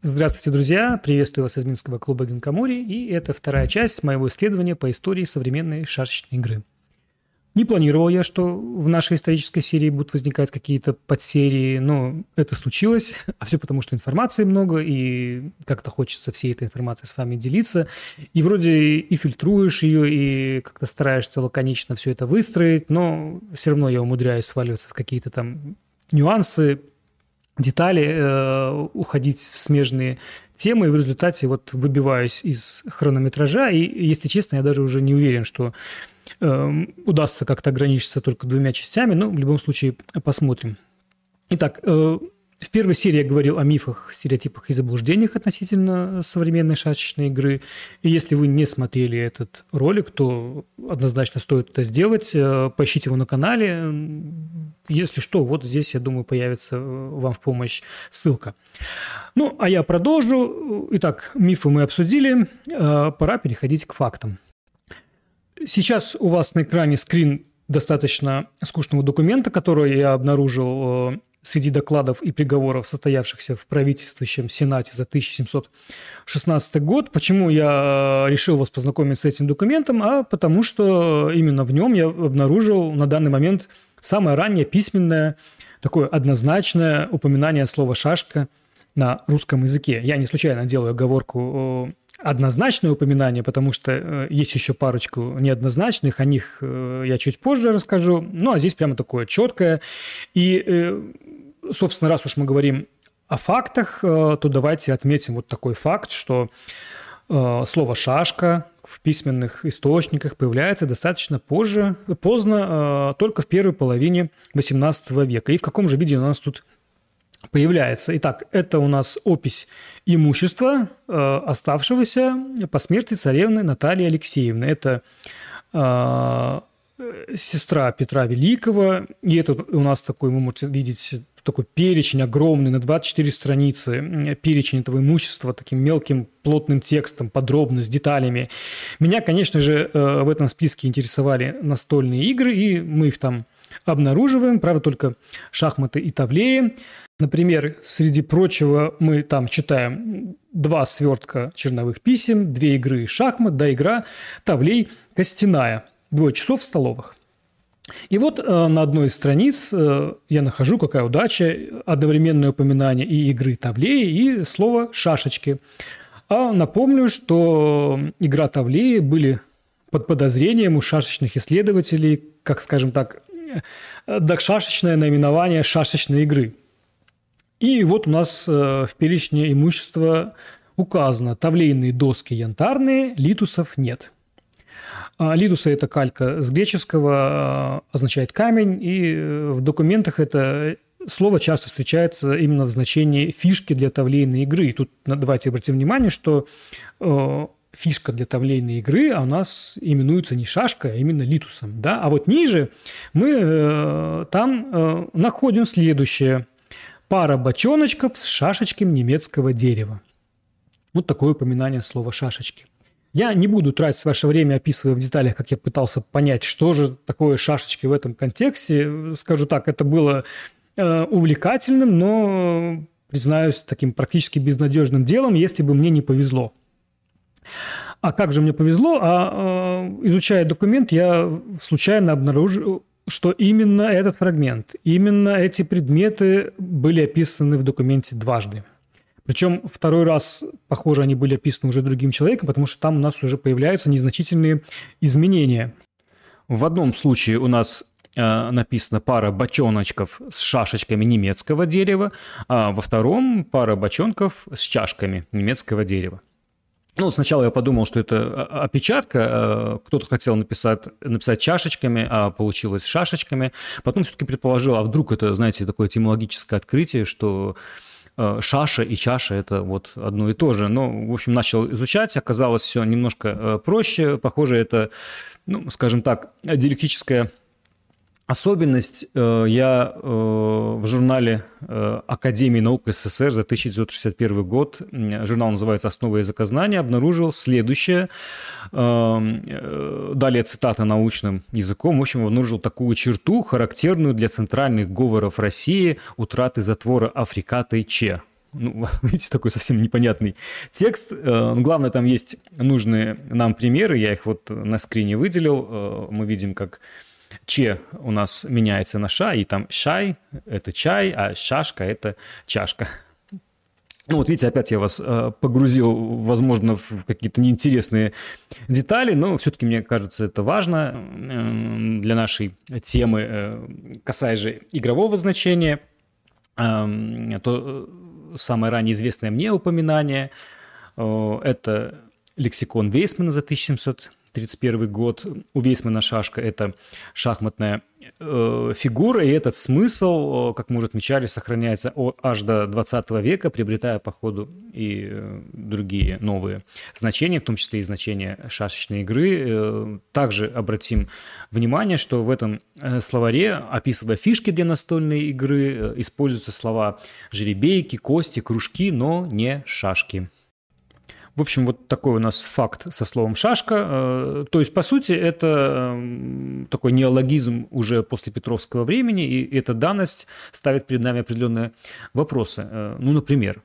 Здравствуйте, друзья! Приветствую вас из Минского клуба Гинкамури, и это вторая часть моего исследования по истории современной шашечной игры. Не планировал я, что в нашей исторической серии будут возникать какие-то подсерии, но это случилось, а все потому, что информации много, и как-то хочется всей этой информацией с вами делиться. И вроде и фильтруешь ее, и как-то стараешься лаконично все это выстроить, но все равно я умудряюсь сваливаться в какие-то там нюансы, детали, э, уходить в смежные темы, и в результате вот выбиваюсь из хронометража, и, если честно, я даже уже не уверен, что э, удастся как-то ограничиться только двумя частями, но в любом случае посмотрим. Итак, э, в первой серии я говорил о мифах, стереотипах и заблуждениях относительно современной шашечной игры. И если вы не смотрели этот ролик, то однозначно стоит это сделать. Э, поищите его на канале. Если что, вот здесь, я думаю, появится э, вам в помощь ссылка. Ну, а я продолжу. Итак, мифы мы обсудили. Э, пора переходить к фактам. Сейчас у вас на экране скрин достаточно скучного документа, который я обнаружил среди докладов и приговоров, состоявшихся в правительствующем Сенате за 1716 год. Почему я э, решил вас познакомить с этим документом? А потому что именно в нем я обнаружил на данный момент самое раннее письменное, такое однозначное упоминание слова «шашка» на русском языке. Я не случайно делаю оговорку однозначное упоминание, потому что э, есть еще парочку неоднозначных, о них э, я чуть позже расскажу. Ну, а здесь прямо такое четкое. И собственно, раз уж мы говорим о фактах, э, то давайте отметим вот такой факт, что э, слово «шашка» в письменных источниках появляется достаточно позже, поздно, э, только в первой половине XVIII века. И в каком же виде у нас тут появляется. Итак, это у нас опись имущества, оставшегося по смерти царевны Натальи Алексеевны. Это сестра Петра Великого, и это у нас такой, вы можете видеть, такой перечень огромный на 24 страницы, перечень этого имущества таким мелким плотным текстом, подробно, с деталями. Меня, конечно же, э, в этом списке интересовали настольные игры, и мы их там обнаруживаем, правда, только шахматы и тавлеи. Например, среди прочего мы там читаем два свертка черновых писем, две игры шахмат, да игра тавлей костяная – двое часов в столовых. И вот э, на одной из страниц э, я нахожу, какая удача, одновременное упоминание и игры тавлеи, и слово «шашечки». А напомню, что игра тавлеи были под подозрением у шашечных исследователей, как, скажем так, э, шашечное наименование шашечной игры. И вот у нас в перечне имущества указано тавлейные доски янтарные, литусов нет – Лидуса – это калька с греческого, а, означает камень, и э, в документах это слово часто встречается именно в значении фишки для тавлейной игры. И тут давайте обратим внимание, что э, фишка для тавлейной игры а у нас именуется не шашка, а именно литусом. Да? А вот ниже мы э, там находим следующее. Пара бочоночков с шашечками немецкого дерева. Вот такое упоминание слова «шашечки». Я не буду тратить ваше время, описывая в деталях, как я пытался понять, что же такое шашечки в этом контексте. Скажу так, это было э, увлекательным, но, признаюсь, таким практически безнадежным делом, если бы мне не повезло. А как же мне повезло? А э, изучая документ, я случайно обнаружил, что именно этот фрагмент, именно эти предметы были описаны в документе дважды. Причем второй раз, похоже, они были описаны уже другим человеком, потому что там у нас уже появляются незначительные изменения. В одном случае у нас э, написана пара бочоночков с шашечками немецкого дерева, а во втором пара бочонков с чашками немецкого дерева. Ну, сначала я подумал, что это э, опечатка. Э, кто-то хотел написать, написать чашечками, а получилось шашечками. Потом все-таки предположил, а вдруг это, знаете, такое этимологическое открытие, что шаша и чаша – это вот одно и то же. Но, в общем, начал изучать, оказалось все немножко э, проще. Похоже, это, ну, скажем так, диалектическая Особенность э, я э, в журнале э, Академии наук СССР за 1961 год, журнал называется «Основы языкознания», обнаружил следующее. Далее цитата научным языком. В общем, обнаружил такую черту, характерную для центральных говоров России утраты затвора африката и че. Ну, видите, такой совсем непонятный текст. Э, главное, там есть нужные нам примеры. Я их вот на скрине выделил. Мы видим, как Че у нас меняется на ша, и там шай – это чай, а шашка – это чашка. Ну вот видите, опять я вас э, погрузил, возможно, в какие-то неинтересные детали, но все-таки мне кажется, это важно э, для нашей темы, э, касаясь же игрового значения. Э, то самое ранее известное мне упоминание э, – это лексикон Вейсмана за 1700 1931 год. У Вейсмана шашка – это шахматная э, фигура, и этот смысл, э, как мы уже отмечали, сохраняется аж до 20 века, приобретая по ходу и э, другие новые значения, в том числе и значения шашечной игры. Также обратим внимание, что в этом словаре, описывая фишки для настольной игры, используются слова жеребейки, кости, кружки, но не шашки. В общем, вот такой у нас факт со словом «шашка». Э, то есть, по сути, это эм, такой неологизм уже после Петровского времени, и эта данность ставит перед нами определенные вопросы. Э, ну, например,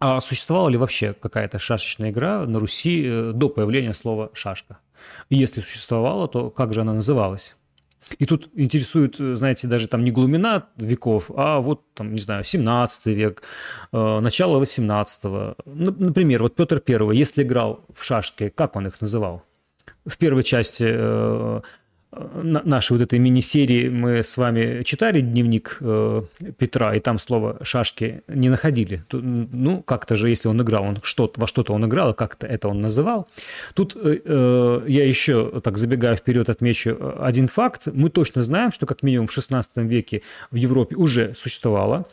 а существовала ли вообще какая-то шашечная игра на Руси э, до появления слова «шашка»? Если существовала, то как же она называлась? И тут интересует, знаете, даже там не глубина веков, а вот, там, не знаю, 17 век, э, начало 18-го. Например, вот Петр I, если играл в шашки, как он их называл? В первой части э, нашей вот этой мини-серии мы с вами читали дневник э, Петра, и там слово «шашки» не находили. Ну, как-то же, если он играл, он что во что-то он играл, как-то это он называл. Тут э, э, я еще, так забегая вперед, отмечу один факт. Мы точно знаем, что как минимум в XVI веке в Европе уже существовала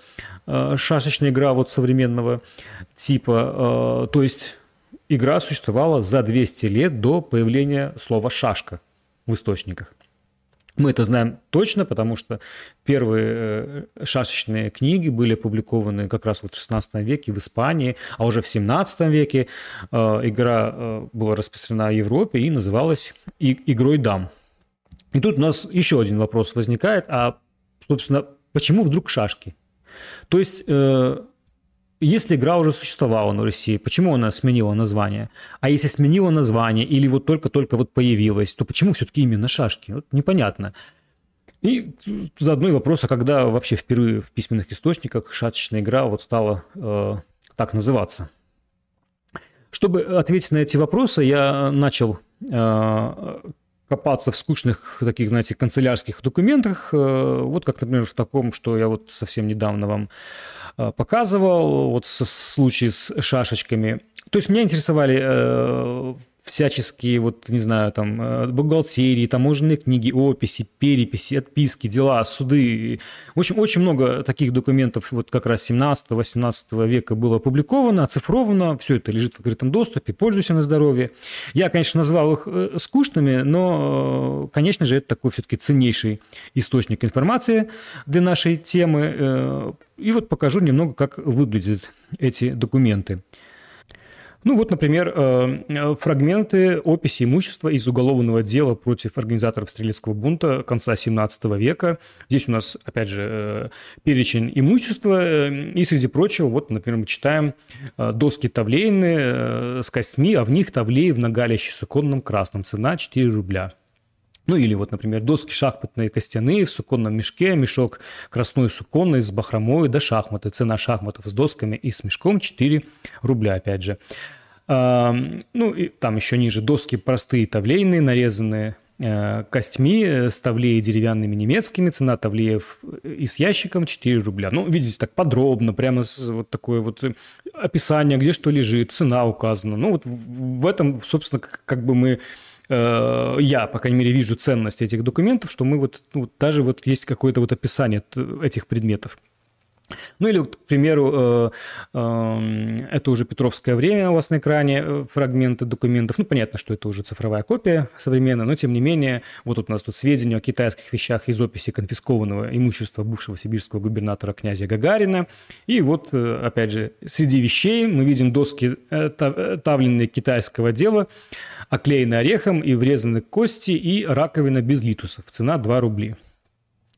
э, шашечная игра вот современного типа. Э, то есть игра существовала за 200 лет до появления слова «шашка» в источниках. Мы это знаем точно, потому что первые э, шашечные книги были опубликованы как раз вот в XVI веке в Испании, а уже в XVII веке э, игра э, была распространена в Европе и называлась «Игрой дам». И тут у нас еще один вопрос возникает, а, собственно, почему вдруг шашки? То есть если игра уже существовала на Руси, почему она сменила название? А если сменила название или вот только-только вот появилась, то почему все-таки именно шашки? Вот непонятно. И заодно и вопрос, а когда вообще впервые в письменных источниках шашечная игра вот стала э, так называться? Чтобы ответить на эти вопросы, я начал э, копаться в скучных таких, знаете, канцелярских документах, э, вот как, например, в таком, что я вот совсем недавно вам э, показывал, вот случай с шашечками. То есть меня интересовали э, всяческие, вот, не знаю, там, э, бухгалтерии, таможенные книги, описи, переписи, отписки, дела, суды. В общем, очень много таких документов вот как раз 17-18 века было опубликовано, оцифровано, все это лежит в открытом доступе, пользуйся на здоровье. Я, конечно, назвал их э, скучными, но, э, конечно же, это такой все-таки ценнейший источник информации для нашей темы. И вот покажу немного, как выглядят эти документы. Ну вот, например, э, фрагменты описи имущества из уголовного дела против организаторов стрелецкого бунта конца 17 века. Здесь у нас, опять же, э, перечень имущества. Э, и, среди прочего, вот, например, мы читаем доски тавлейные с костьми, а в них тавлей в нагалище суконном красном. Цена 4 рубля. Ну или вот, например, доски шахматные костяные в суконном мешке, мешок красной суконный с бахромой до шахматы. Цена шахматов с досками и с мешком 4 рубля, опять же. Ну, и там еще ниже доски простые тавлейные, нарезанные э, костьми э, с тавлеей деревянными немецкими. Цена тавлеев э, и с ящиком 4 рубля. Ну, видите, так подробно, прямо вот такое вот описание, где что лежит, цена указана. Ну, вот в этом, собственно, как бы мы я, по крайней мере, вижу ценность этих документов, что мы вот, ну, даже вот есть какое-то вот описание этих предметов. Ну или, к примеру, э, э, это уже Петровское время у вас на экране, э, фрагменты документов. Ну, понятно, что это уже цифровая копия современная, но тем не менее, вот тут у нас тут сведения о китайских вещах из описи конфискованного имущества бывшего сибирского губернатора князя Гагарина. И вот, опять же, среди вещей мы видим доски тавленные китайского дела, оклеенные орехом и врезаны кости и раковина без литусов. Цена 2 рубля.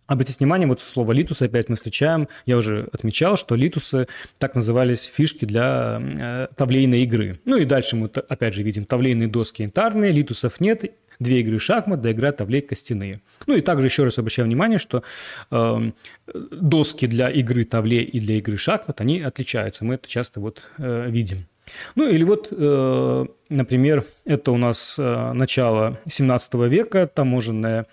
Обратите внимание, вот слово литус опять мы встречаем. Я уже отмечал, что литусы так назывались фишки для э, тавлейной игры. Ну и дальше мы опять же видим тавлейные доски янтарные, литусов нет, две игры шахмат, да игра тавлей костяные. Ну и также еще раз обращаю внимание, что э, доски для игры тавлей и для игры шахмат, они отличаются. Мы это часто вот э, видим. Ну или вот, э, например, это у нас э, начало 17 века, таможенная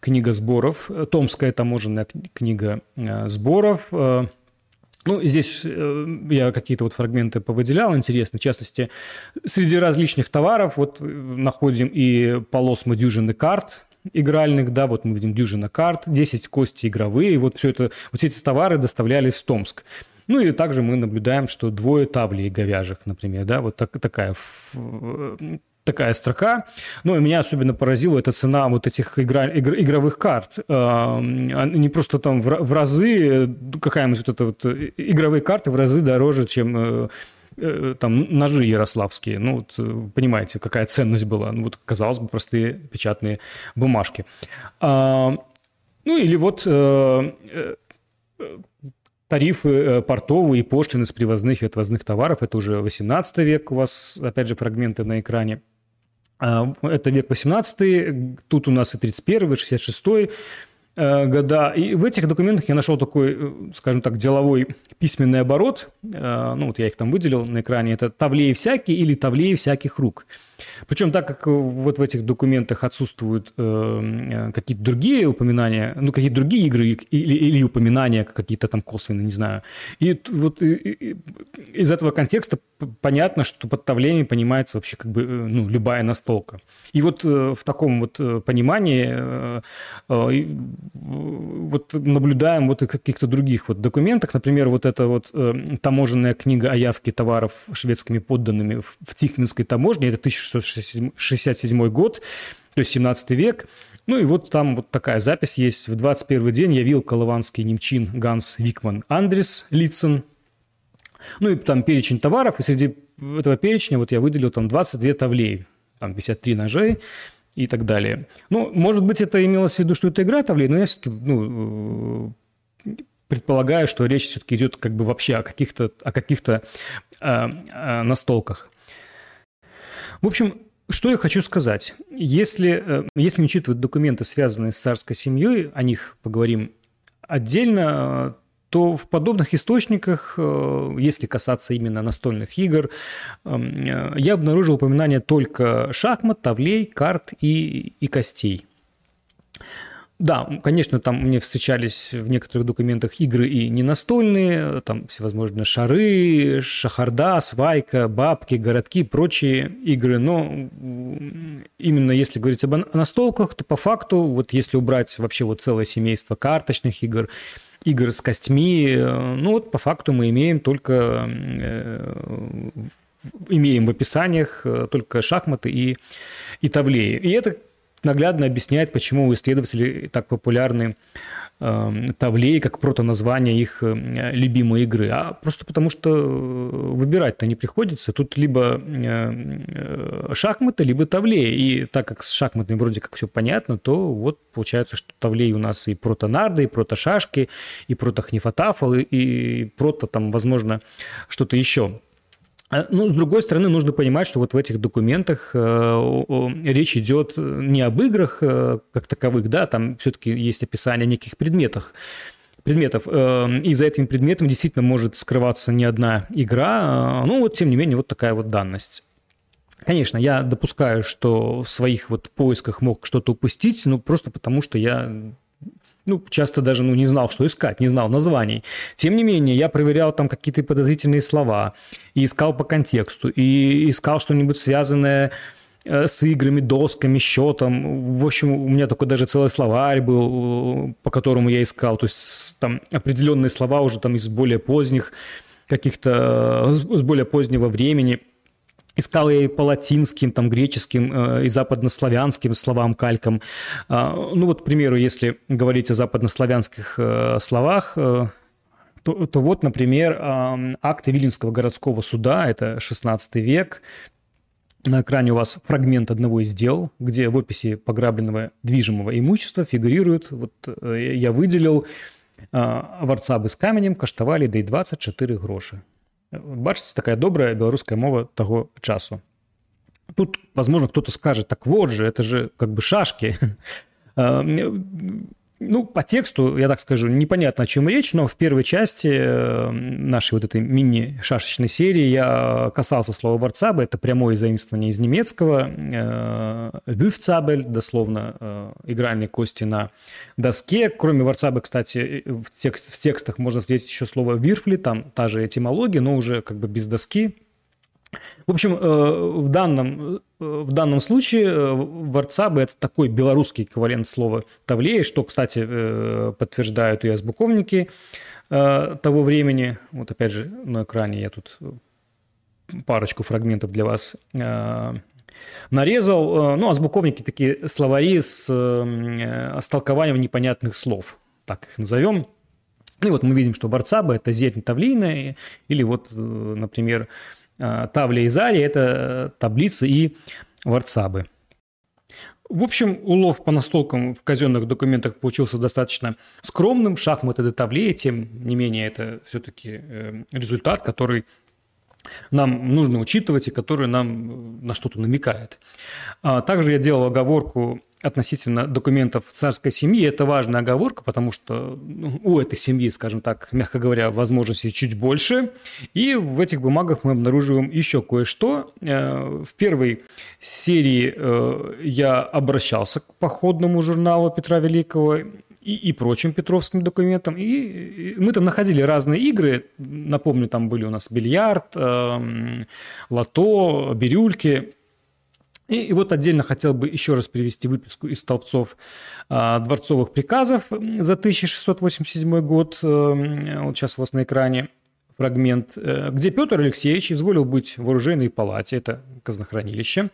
книга сборов, э, Томская таможенная книга э, сборов. Э, ну, здесь я какие-то вот фрагменты повыделял, интересно. В частности, среди различных товаров вот находим и полосмы дюжины карт, игральных, да, вот мы видим дюжина карт, 10 кости игровые, и вот все это, вот эти товары доставлялись в Томск. Ну и также мы наблюдаем, что двое таблей говяжьих, например, да, вот так, такая такая строка. Ну, и меня особенно поразила эта цена вот этих игра, игр, игровых карт. Они просто там в, в разы, какая-нибудь вот эта вот э, игровые карты в разы дороже, чем э, э, там ножи ярославские. Ну, вот понимаете, какая ценность была. Ну, вот, казалось бы, простые печатные бумажки. А, ну, или вот тарифы портовые и пошлины с привозных и отвозных товаров. Это уже 18 век у вас, опять же, фрагменты на экране. А, это век 18, тут у нас и 31, 66 Э, года. И в этих документах я нашел такой, э, скажем так, деловой письменный оборот. Э, ну, вот я их там выделил на экране. Это «Тавлеи всякие» или «Тавлеи всяких рук». Причем так как вот в этих документах отсутствуют какие-то другие упоминания, ну, какие-то другие игры или, или упоминания какие-то там косвенные, не знаю. И вот из этого контекста понятно, что под тавлеями понимается вообще как бы ну, любая настолка. И вот в таком вот понимании вот наблюдаем вот и каких-то других вот документах, например, вот эта вот э, таможенная книга о явке товаров шведскими подданными в, в Тихвинской таможне, это 1667 год, то есть 17 век, ну и вот там вот такая запись есть. В 21 день явил колыванский немчин Ганс Викман Андрес Лицен. Ну и там перечень товаров, и среди этого перечня вот я выделил там 22 тавлей, там 53 ножей, и так далее. Ну, может быть, это имелось в виду, что это игра Тавлей, но я все-таки ну, предполагаю, что речь все-таки идет как бы вообще о каких-то о каких-то э, э, настолках. В общем, что я хочу сказать. Если, э, если не учитывать документы, связанные с царской семьей, о них поговорим отдельно, то в подобных источниках, э, если касаться именно настольных игр, э, я обнаружил упоминание только шахмат, тавлей, карт и, и костей. Да, конечно, там мне встречались в некоторых документах игры и не настольные, там всевозможные шары, шахарда, свайка, бабки, городки, прочие игры, но именно если говорить об настолках, то по факту, вот если убрать вообще вот целое семейство карточных игр, игр с костьми. Э, ну вот по факту мы имеем только э, имеем в описаниях э, только шахматы и, и таблеи. И это наглядно объясняет, почему у исследователей так популярны Эм, Тавлей как прото-название их э, любимой игры, а просто потому что э, выбирать-то не приходится. Тут либо э, шахматы, либо Тавлей. И так как с шахматами вроде как все понятно, то вот получается, что Тавлей у нас и прото-нарды, и прото-шашки, и прото-хнифотафл, и прото там, возможно, что-то еще. А, ну, с другой стороны, нужно понимать, что вот в этих документах э, речь идет не об играх э, как таковых, да, там все-таки есть описание неких предметов, предметов. Э, и за этими предметами действительно может скрываться не одна игра. Ну, вот, тем не менее, вот такая вот данность. Конечно, я допускаю, что в своих вот поисках мог что-то упустить, ну, просто потому что я ну, часто даже ну, не знал, что искать, не знал названий. Тем не менее, я проверял там какие-то подозрительные слова и искал по контексту, и искал что-нибудь связанное э, с играми, досками, счетом. В общем, у меня такой даже целый словарь был, по которому я искал. То есть там определенные слова уже там из более поздних каких-то, с более позднего времени – Искал я и по латинским, там, греческим э, и западнославянским словам, калькам. А, ну вот, к примеру, если говорить о западнославянских э, словах, э, то, то вот, например, акты Виленского городского суда, это 16 век, на экране у вас фрагмент одного из дел, где в описи пограбленного движимого имущества фигурирует, вот э, я выделил, варцабы з каменем каштавалі да 24 грошы. Бачыце, такая добрая беларуская мова того часу. Тут, возможно, кто-то скажет, так вот же, это же как бы шашки. Ну, по тексту, я так скажу, непонятно, о чем речь, но в первой части э, нашей вот этой мини-шашечной серии я касался слова «варцабе». Это прямое заимствование из немецкого. «Вюфцабель», дословно, э, игральные кости на доске. Кроме «варцабе», кстати, в, текст, в текстах можно встретить еще слово «вирфли», там та же этимология, но уже как бы без доски. В общем, э, в данном, э, в данном случае э, варцабы – это такой белорусский эквивалент слова «тавлея», что, кстати, подтверждают и азбуковники того времени. Вот опять же на экране я тут парочку фрагментов для вас нарезал. Ну, азбуковники такие словари с, с толкованием непонятных слов, так их назовем. Ну, и вот мы видим, что варцаба – это зеть тавлийная, или вот, например, Тавля и Зари – это таблицы и варцабы. В общем, улов по настолкам в казенных документах получился достаточно скромным. Шахматы до тавле, тем не менее, это все-таки э, результат, который нам нужно учитывать и который нам на что-то намекает. А также я делал оговорку относительно документов царской семьи. Это важная оговорка, потому что ну, у этой семьи, скажем так, мягко говоря, возможностей чуть больше. И в этих бумагах мы обнаруживаем еще кое-что. Э, в первой серии э, я обращался к походному журналу Петра Великого и, и прочим петровским документам. И мы там находили разные игры. Напомню, там были у нас бильярд, э, лото, бирюльки. И, вот отдельно хотел бы еще раз привести выписку из столбцов а, дворцовых приказов за 1687 год. А, вот сейчас у вас на экране фрагмент, э, где Петр Алексеевич изволил быть в оружейной палате, это казнохранилище,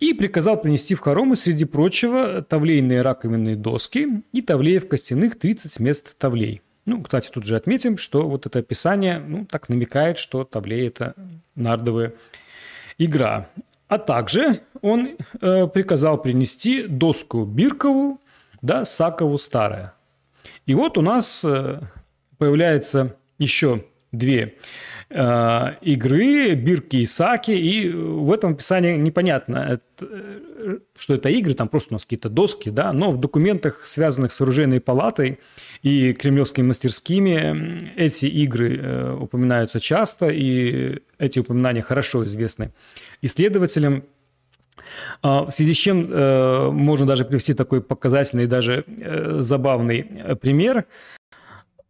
и приказал принести в хоромы, среди прочего, тавлейные раковинные доски и тавлеев костяных 30 мест тавлей. Ну, кстати, тут же отметим, что вот это описание, ну, так намекает, что тавлей – это нардовая игра. А также он э, приказал принести доску Биркову, да, Сакову старая. И вот у нас э, появляется еще две игры, Бирки и Саки, и в этом описании непонятно, это, э, что это игры, там просто у нас какие-то доски, да, но в документах, связанных с оружейной палатой и кремлевскими мастерскими, эти игры э, упоминаются часто, и эти упоминания хорошо известны исследователям. А, в связи с чем э, можно даже привести такой показательный, даже э, забавный э, пример.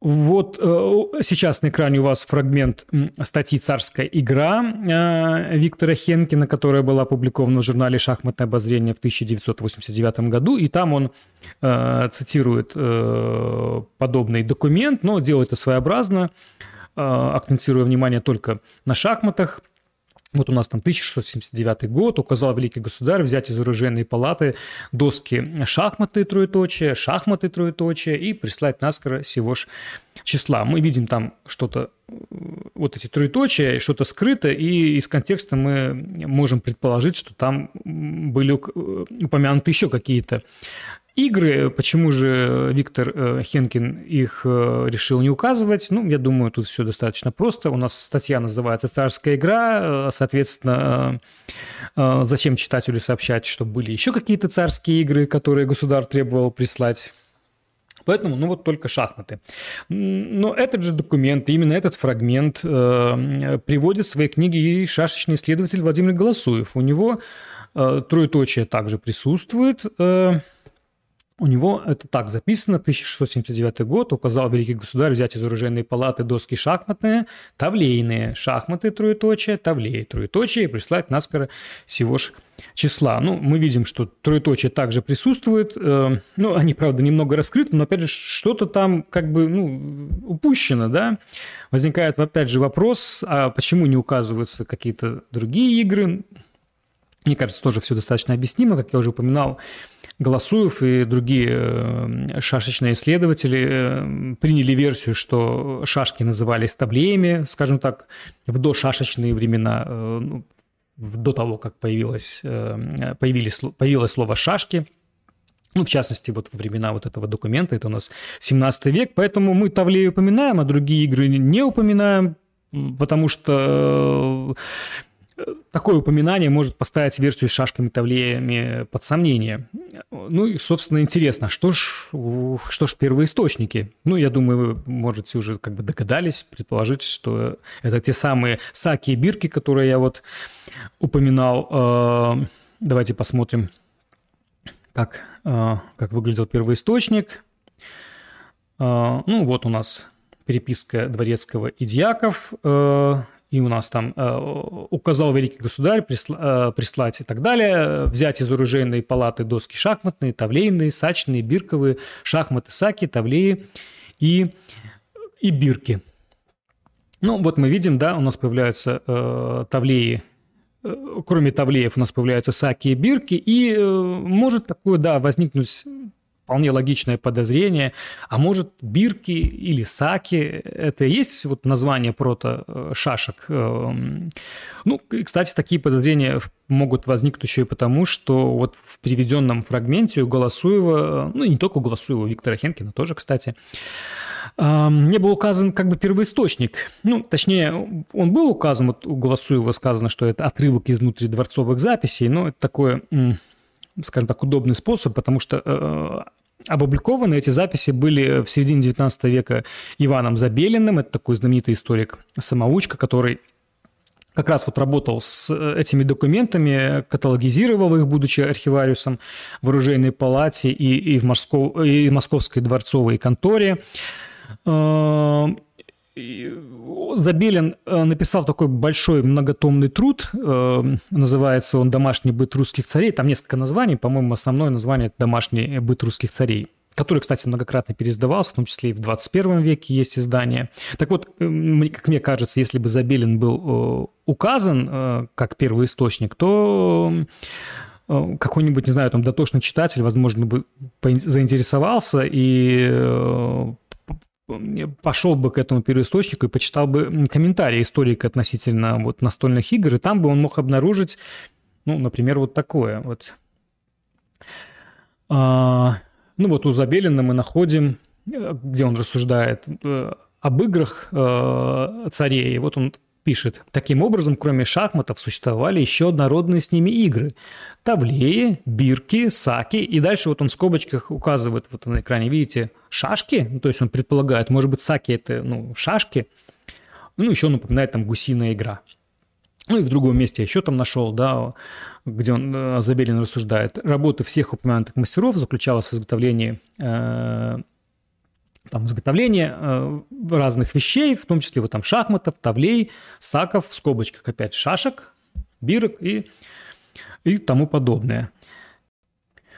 Вот сейчас на экране у вас фрагмент статьи «Царская игра» Виктора Хенкина, которая была опубликована в журнале «Шахматное обозрение» в 1989 году. И там он цитирует подобный документ, но делает это своеобразно, акцентируя внимание только на шахматах – вот у нас там 1679 год, указал великий государь взять из оружейной палаты доски шахматы троеточие, шахматы троеточие и прислать наскоро сего ж числа. Мы видим там что-то, вот эти троеточия, что-то скрыто, и из контекста мы можем предположить, что там были упомянуты еще какие-то Игры, почему же Виктор э, Хенкин их э, решил не указывать? Ну, я думаю, тут все достаточно просто. У нас статья называется «Царская игра», э, соответственно, зачем читателю сообщать, что были еще какие-то царские игры, которые государь требовал прислать? Поэтому, ну вот только шахматы. Но этот же документ, именно этот фрагмент э, приводит в своей книге и шашечный исследователь Владимир Голосуев. У него э, троеточие также присутствует. Э, у него это так записано, 1679 год, указал великий государь взять из оружейной палаты доски шахматные, тавлейные, шахматы троеточие, тавлей троеточие и прислать наскоро всего ж числа. Ну, мы видим, что троеточие также присутствует. Э, ну, они, правда, немного раскрыты, но, опять же, что-то там как бы, ну, упущено, да. Возникает, опять же, вопрос, а почему не указываются какие-то другие игры? Мне кажется, тоже все достаточно объяснимо, как я уже упоминал. Голосуев и другие э, шашечные исследователи э, приняли версию, что шашки назывались таблеями, скажем так, в дошашечные времена, э, ну, до того, как появилось, появились, появилось слово «шашки», ну, в частности, вот во времена вот этого документа, это у нас 17 век, поэтому мы Тавлею упоминаем, а другие игры не упоминаем, потому что такое упоминание может поставить версию с шашками-тавлеями под сомнение. Ну и, собственно, интересно, что ж, что ж первоисточники? Ну, я думаю, вы можете уже как бы догадались, предположить, что это те самые саки и бирки, которые я вот упоминал. Э, давайте посмотрим, как, э, как выглядел первоисточник. Э, ну, вот у нас переписка Дворецкого и Дьяков и у нас там э, указал великий государь присла, э, прислать и так далее, взять из оружейной палаты доски шахматные, тавлейные, сачные, бирковые, шахматы, саки, тавлеи и, и бирки. Ну, вот мы видим, да, у нас появляются э, тавлеи, э, кроме тавлеев у нас появляются саки и бирки, и э, может такое, да, возникнуть вполне логичное подозрение. А может, бирки или саки – это и есть вот название прото-шашек? Эм, ну, кстати, такие подозрения могут возникнуть еще и потому, что вот в приведенном фрагменте у Голосуева, ну, и не только у Голосуева, у Виктора Хенкина тоже, кстати, эм, не был указан как бы первоисточник. Ну, точнее, он был указан, вот у Голосуева сказано, что это отрывок из внутридворцовых записей, но это такое скажем так, удобный способ, потому что э, Опубликованы эти записи были в середине 19 века Иваном Забелиным, это такой знаменитый историк-самоучка, который как раз вот работал с э, этими документами, каталогизировал их, будучи архивариусом в оружейной палате и, и, в, Москов, и в московской дворцовой конторе. Забелин э, написал такой большой многотомный труд, э, называется он «Домашний быт русских царей». Там несколько названий, по-моему, основное название – «Домашний быт русских царей» который, кстати, многократно переиздавался, в том числе и в 21 веке есть издание. Так вот, э, как мне кажется, если бы Забелин был указан как первый источник, то какой-нибудь, не знаю, там дотошный читатель, возможно, бы заинтересовался и пошел бы к этому первоисточнику и почитал бы комментарии историка относительно вот настольных игр, и там бы он мог обнаружить, ну, например, вот такое вот. А, ну, вот у Забелина мы находим, где он рассуждает э, об играх э, царей. Вот он пишет, таким образом, кроме шахматов, существовали еще однородные с ними игры. Тавлеи, бирки, саки. И дальше вот он в скобочках указывает, вот на экране видите, шашки. Ну, то есть он предполагает, может быть, саки это ну, шашки. Ну, еще он упоминает там гусиная игра. Ну и в другом месте еще там нашел, да, где он э, Забелин рассуждает. Работа всех упомянутых мастеров заключалась в изготовлении э, там изготовление э, разных вещей, в том числе вот там шахматов, тавлей, саков, в скобочках опять шашек, бирок и, и тому подобное.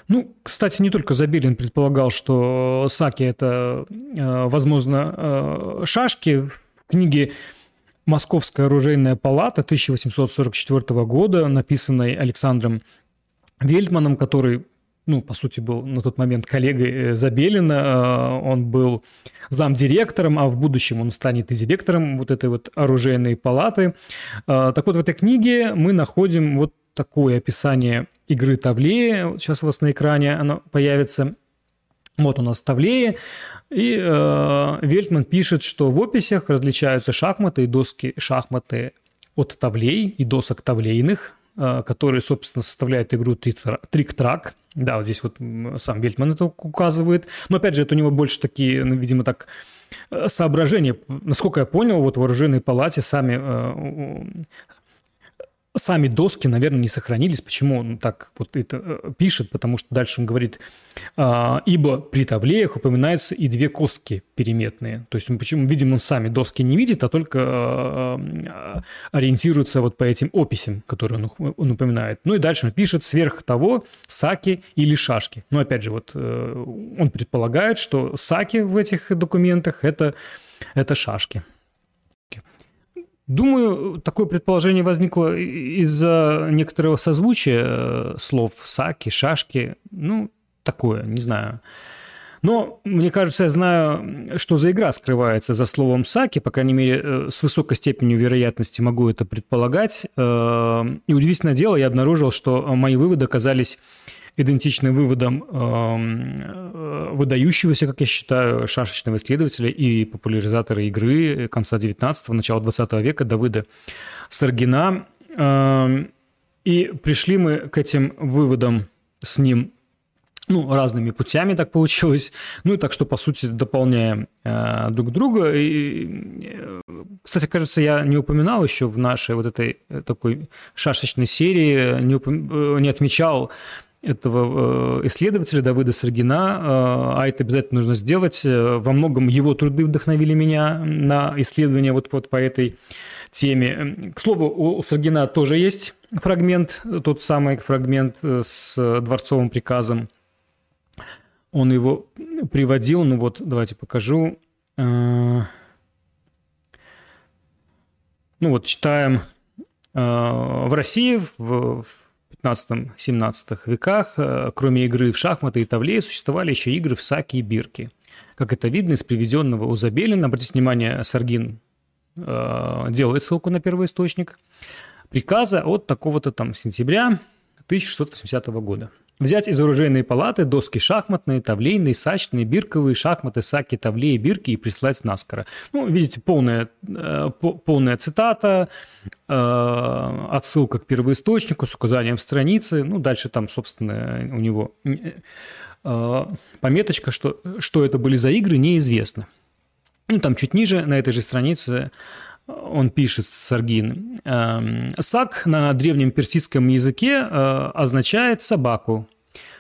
Ну, кстати, не только Забелин предполагал, что саки – это, э, возможно, э, шашки. В книге «Московская оружейная палата» 1844 года, написанной Александром Вельтманом, который ну, по сути, был на тот момент коллегой э, Забелина, э, он был замдиректором, а в будущем он станет и директором вот этой вот оружейной палаты. Э, так вот, в этой книге мы находим вот такое описание игры Тавлея. Сейчас у вас на экране оно появится. Вот у нас Тавлея. И э, Вельтман пишет, что в описях различаются шахматы и доски шахматы от тавлей и досок тавлейных, э, которые, собственно, составляют игру трик-трак. Да, вот здесь вот сам Вельтман это указывает. Но опять же, это у него больше такие, ну, видимо, так э, соображения. Насколько я понял, вот в вооруженной палате сами э, Сами доски, наверное, не сохранились. Почему он так вот это э, пишет? Потому что дальше он говорит, а, ибо при тавлеях упоминаются и две костки переметные. То есть, он, почему, видимо, он сами доски не видит, а только а, а, ориентируется вот по этим описям, которые он, он упоминает. Ну и дальше он пишет сверх того саки или шашки. Но опять же, вот э, он предполагает, что саки в этих документах это, это шашки. Думаю, такое предположение возникло из-за некоторого созвучия э, слов «саки», «шашки». Ну, такое, не знаю. Но мне кажется, я знаю, что за игра скрывается за словом «саки», по крайней мере, э, с высокой степенью вероятности могу это предполагать. Э, и удивительное дело, я обнаружил, что мои выводы оказались идентичны выводам э, выдающегося, как я считаю, шашечного исследователя и популяризатора игры конца 19-го, начала 20 века Давыда Саргина. И пришли мы к этим выводам с ним ну, разными путями так получилось. Ну и так что, по сути, дополняем э, друг друга. И, э, кстати, кажется, я не упоминал еще в нашей вот этой э, такой шашечной серии, не, упом... Э, не отмечал этого исследователя Давыда Саргина, а это обязательно нужно сделать. Во многом его труды вдохновили меня на исследование вот, вот по этой теме. К слову, у Саргина тоже есть фрагмент, тот самый фрагмент с дворцовым приказом он его приводил, ну вот, давайте покажу. Э, ну вот, читаем. Э, в России в 15-17 веках, э, кроме игры в шахматы и тавле, существовали еще игры в саки и бирки. Как это видно из приведенного у Забелина, обратите внимание, Саргин делает ссылку на первый источник, приказа от такого-то там сентября 1680 года. Взять из оружейной палаты доски шахматные, тавлейные, сачные, бирковые, шахматы, саки, тавлеи, бирки и прислать наскоро. Ну, видите, полная, э, полная цитата, э, отсылка к первоисточнику с указанием страницы. Ну, дальше там, собственно, у него э, пометочка, что, что это были за игры, неизвестно. Ну, там чуть ниже, на этой же странице, он пишет, Саргин, «Эм, «Сак на древнем персидском языке э, означает собаку.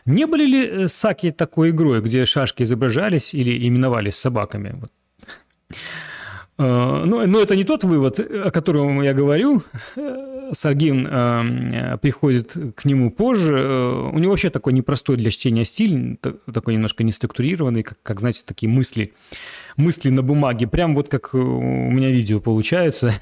Не были ли э, саки такой игрой, где шашки изображались или именовались собаками?» э, ну, но это не тот вывод, о котором я говорю. Саргин э, приходит к нему позже. У него вообще такой непростой для чтения стиль, такой немножко неструктурированный, как, как знаете, такие мысли мысли на бумаге, прям вот как э, у меня видео получается.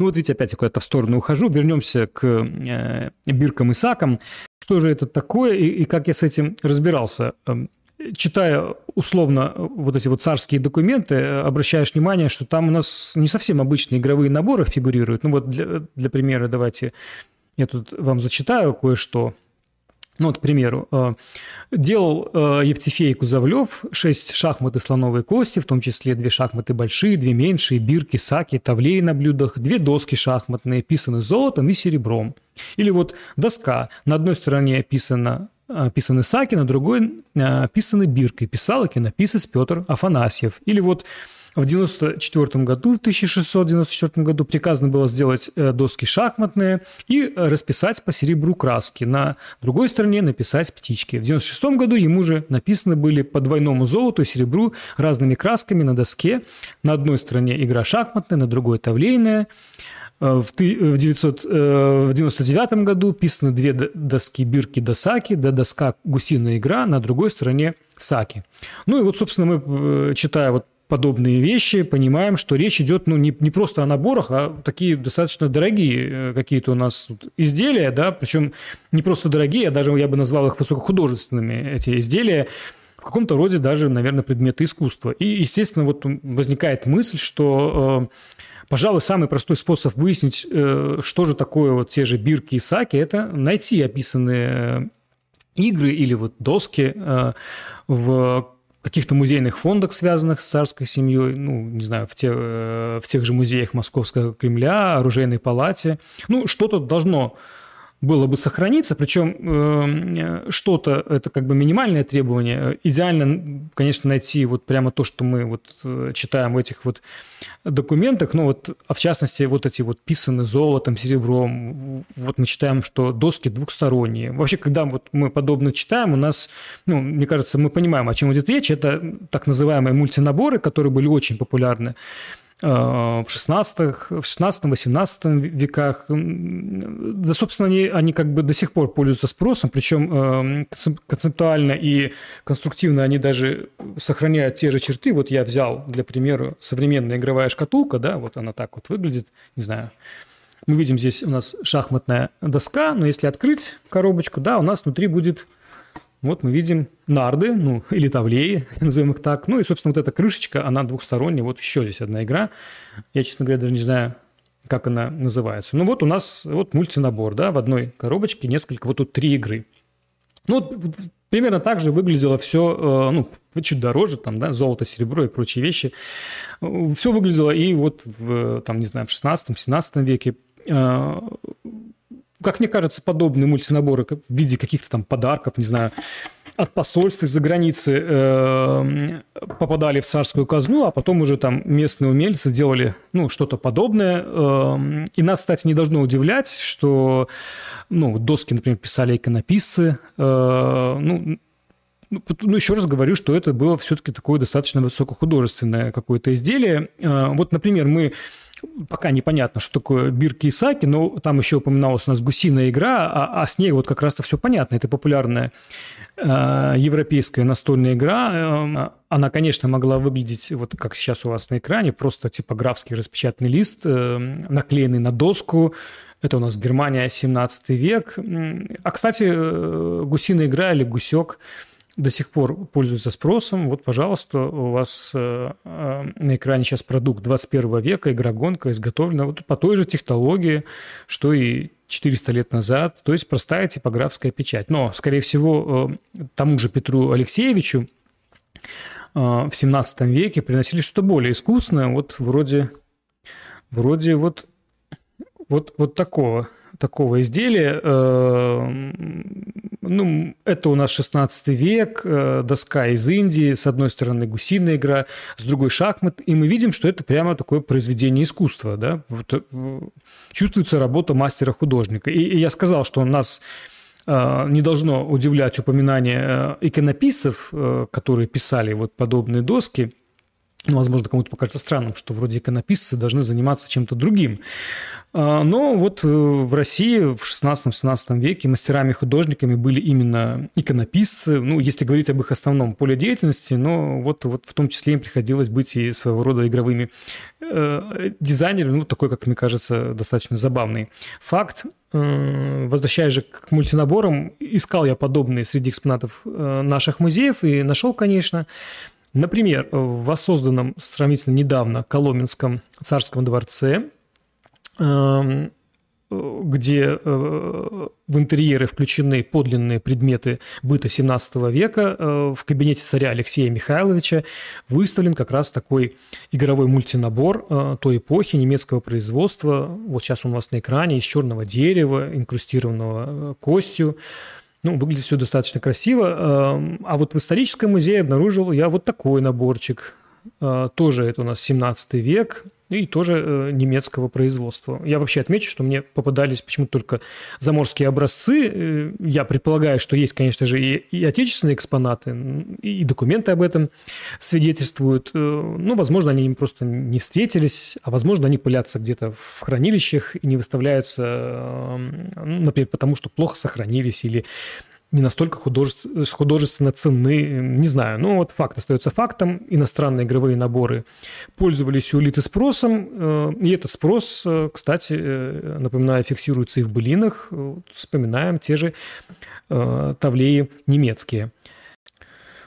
Ну вот видите, опять я куда-то в сторону ухожу. Вернемся к э, биркам и сакам. Что же это такое и, и как я с этим разбирался? Эм, читая условно вот эти вот царские документы, обращаешь внимание, что там у нас не совсем обычные игровые наборы фигурируют. Ну вот для, для примера давайте я тут вам зачитаю кое-что. Ну, вот, к примеру, э, делал э, Евтефей Кузовлев 6 шахмат и слоновой кости, в том числе две шахматы большие, две меньшие, бирки, саки, тавлеи на блюдах, две доски шахматные, писаны золотом и серебром. Или вот доска. На одной стороне писано э, писаны саки, на другой писаны биркой. Писал и кинописец Петр Афанасьев. Или вот в 1994 году, в 1694 году приказано было сделать э, доски шахматные и э, расписать по серебру краски. На другой стороне написать птички. В 1996 году ему же написаны были по двойному золоту и серебру разными красками на доске. На одной стороне игра шахматная, на другой тавлейная. Э, в 1999 году писаны две доски бирки досаки, да доска гусиная игра, на другой стороне саки. Ну и вот, собственно, мы, читая вот подобные вещи, понимаем, что речь идет ну, не, не просто о наборах, а такие достаточно дорогие э, какие-то у нас изделия, да, причем не просто дорогие, а даже я бы назвал их высокохудожественными, эти изделия, в каком-то роде даже, наверное, предметы искусства. И, естественно, вот возникает мысль, что э, Пожалуй, самый простой способ выяснить, э, что же такое вот те же бирки и саки, это найти описанные игры или вот доски в каких-то музейных фондах, связанных с царской семьей, ну, не знаю, в, те, э, в тех же музеях Московского Кремля, оружейной палате. Ну, что-то должно было бы сохраниться, причем э, что-то, это как бы минимальное требование. Идеально, конечно, найти вот прямо то, что мы вот э, читаем в этих вот документах, ну вот, а в частности, вот эти вот писаны золотом, серебром, вот мы читаем, что доски двухсторонние. Вообще, когда вот мы подобно читаем, у нас, ну, мне кажется, мы понимаем, о чем идет речь, это так называемые мультинаборы, которые были очень популярны в 16 в 16-18 веках. Да, собственно, они, они как бы до сих пор пользуются спросом, причем э, концептуально и конструктивно они даже сохраняют те же черты. Вот я взял, для примера, современная игровая шкатулка, да, вот она так вот выглядит, не знаю, мы видим здесь у нас шахматная доска, но если открыть коробочку, да, у нас внутри будет вот мы видим нарды, ну, или тавлеи, назовем их так. Ну, и, собственно, вот эта крышечка, она двухсторонняя. Вот еще здесь одна игра. Я, честно говоря, даже не знаю, как она называется. Ну, вот у нас вот мультинабор, да, в одной коробочке несколько, вот тут три игры. Ну, вот примерно так же выглядело все, э, ну, чуть дороже, там, да, золото, серебро и прочие вещи. Все выглядело и вот в, там, не знаю, в 16-17 веке э, как мне кажется, подобные мультинаборы в виде каких-то там подарков, не знаю, от посольств из-за границы э, попадали в царскую казну, а потом уже там местные умельцы делали ну, что-то подобное. Э, и нас, кстати, не должно удивлять, что ну, доски, например, писали иконописцы. Э, ну, ну, ну, еще раз говорю, что это было все-таки такое достаточно высокохудожественное какое-то изделие. Э, вот, например, мы пока непонятно, что такое бирки и саки, но там еще упоминалась у нас гусиная игра, а, а с ней вот как раз-то все понятно. Это популярная э, европейская настольная игра. Э, она, конечно, могла выглядеть вот как сейчас у вас на экране, просто типографский распечатанный лист, э, наклеенный на доску. Это у нас Германия, 17 век. А, кстати, э, гусиная игра или гусек – до сих пор пользуется спросом. Вот, пожалуйста, у вас э, э, на экране сейчас продукт 21 века, игра-гонка, изготовлена вот по той же технологии, что и 400 лет назад, то есть простая типографская печать. Но, скорее всего, э, тому же Петру Алексеевичу в 17 веке приносили что-то более искусное, вот вроде, вроде вот, вот, вот такого – такого изделия. Э, ну, это у нас 16 век, э, доска из Индии, с одной стороны гусиная игра, с другой шахмат, и мы видим, что это прямо такое произведение искусства, да? Вот, э, чувствуется работа мастера-художника. И, и я сказал, что у нас не должно удивлять упоминание иконописцев, которые писали вот подобные доски. Ну, возможно, кому-то покажется странным, что вроде иконописцы должны заниматься чем-то другим. А, но вот э, в России в 16-17 веке мастерами-художниками были именно иконописцы, ну, если говорить об их основном поле деятельности, но вот, вот в том числе им приходилось быть и своего рода игровыми э, дизайнерами, ну, такой, как мне кажется, достаточно забавный факт. Э, возвращаясь же к мультинаборам, искал я подобные среди экспонатов э, наших музеев и нашел, конечно, Например, в воссозданном сравнительно недавно Коломенском царском дворце Эм, где э, в интерьеры включены подлинные предметы быта 17 века. Э, в кабинете царя Алексея Михайловича выставлен как раз такой игровой мультинабор э, той эпохи немецкого производства. Вот сейчас он у вас на экране из черного дерева, инкрустированного костью. Ну, выглядит все достаточно красиво. Эм, а вот в историческом музее обнаружил я вот такой наборчик. Тоже это у нас 17 век, и тоже э, немецкого производства. Я вообще отмечу, что мне попадались почему-то только заморские образцы. Э, я предполагаю, что есть, конечно же, и, и отечественные экспонаты, и документы об этом свидетельствуют. Э, ну, возможно, они им просто не встретились, а возможно, они пылятся где-то в хранилищах и не выставляются, ну, например, потому что плохо сохранились или не настолько художественно, художественно ценны, не знаю. Но вот факт остается фактом. Иностранные игровые наборы пользовались у элиты спросом, э, и этот спрос, э, кстати, э, напоминаю, фиксируется и в былинах. Вспоминаем те же тавлеи немецкие.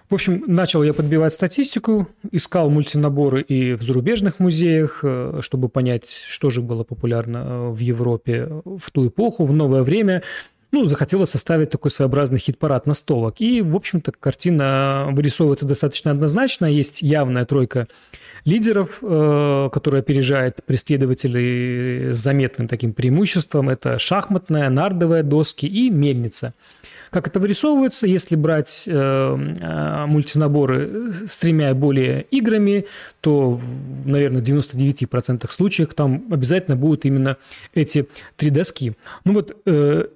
В общем, начал я подбивать статистику, искал мультинаборы и в зарубежных музеях, чтобы понять, что же было популярно в Европе в ту эпоху, в новое время – ну, захотелось составить такой своеобразный хит-парад настолок. И, в общем-то, картина вырисовывается достаточно однозначно. Есть явная тройка лидеров, э, которая опережает преследователей с заметным таким преимуществом. Это шахматная, нардовая доски и мельница. Как это вырисовывается, если брать э, э, мультинаборы с тремя более играми, то, наверное, в 99% случаев там обязательно будут именно эти три доски. Ну вот э,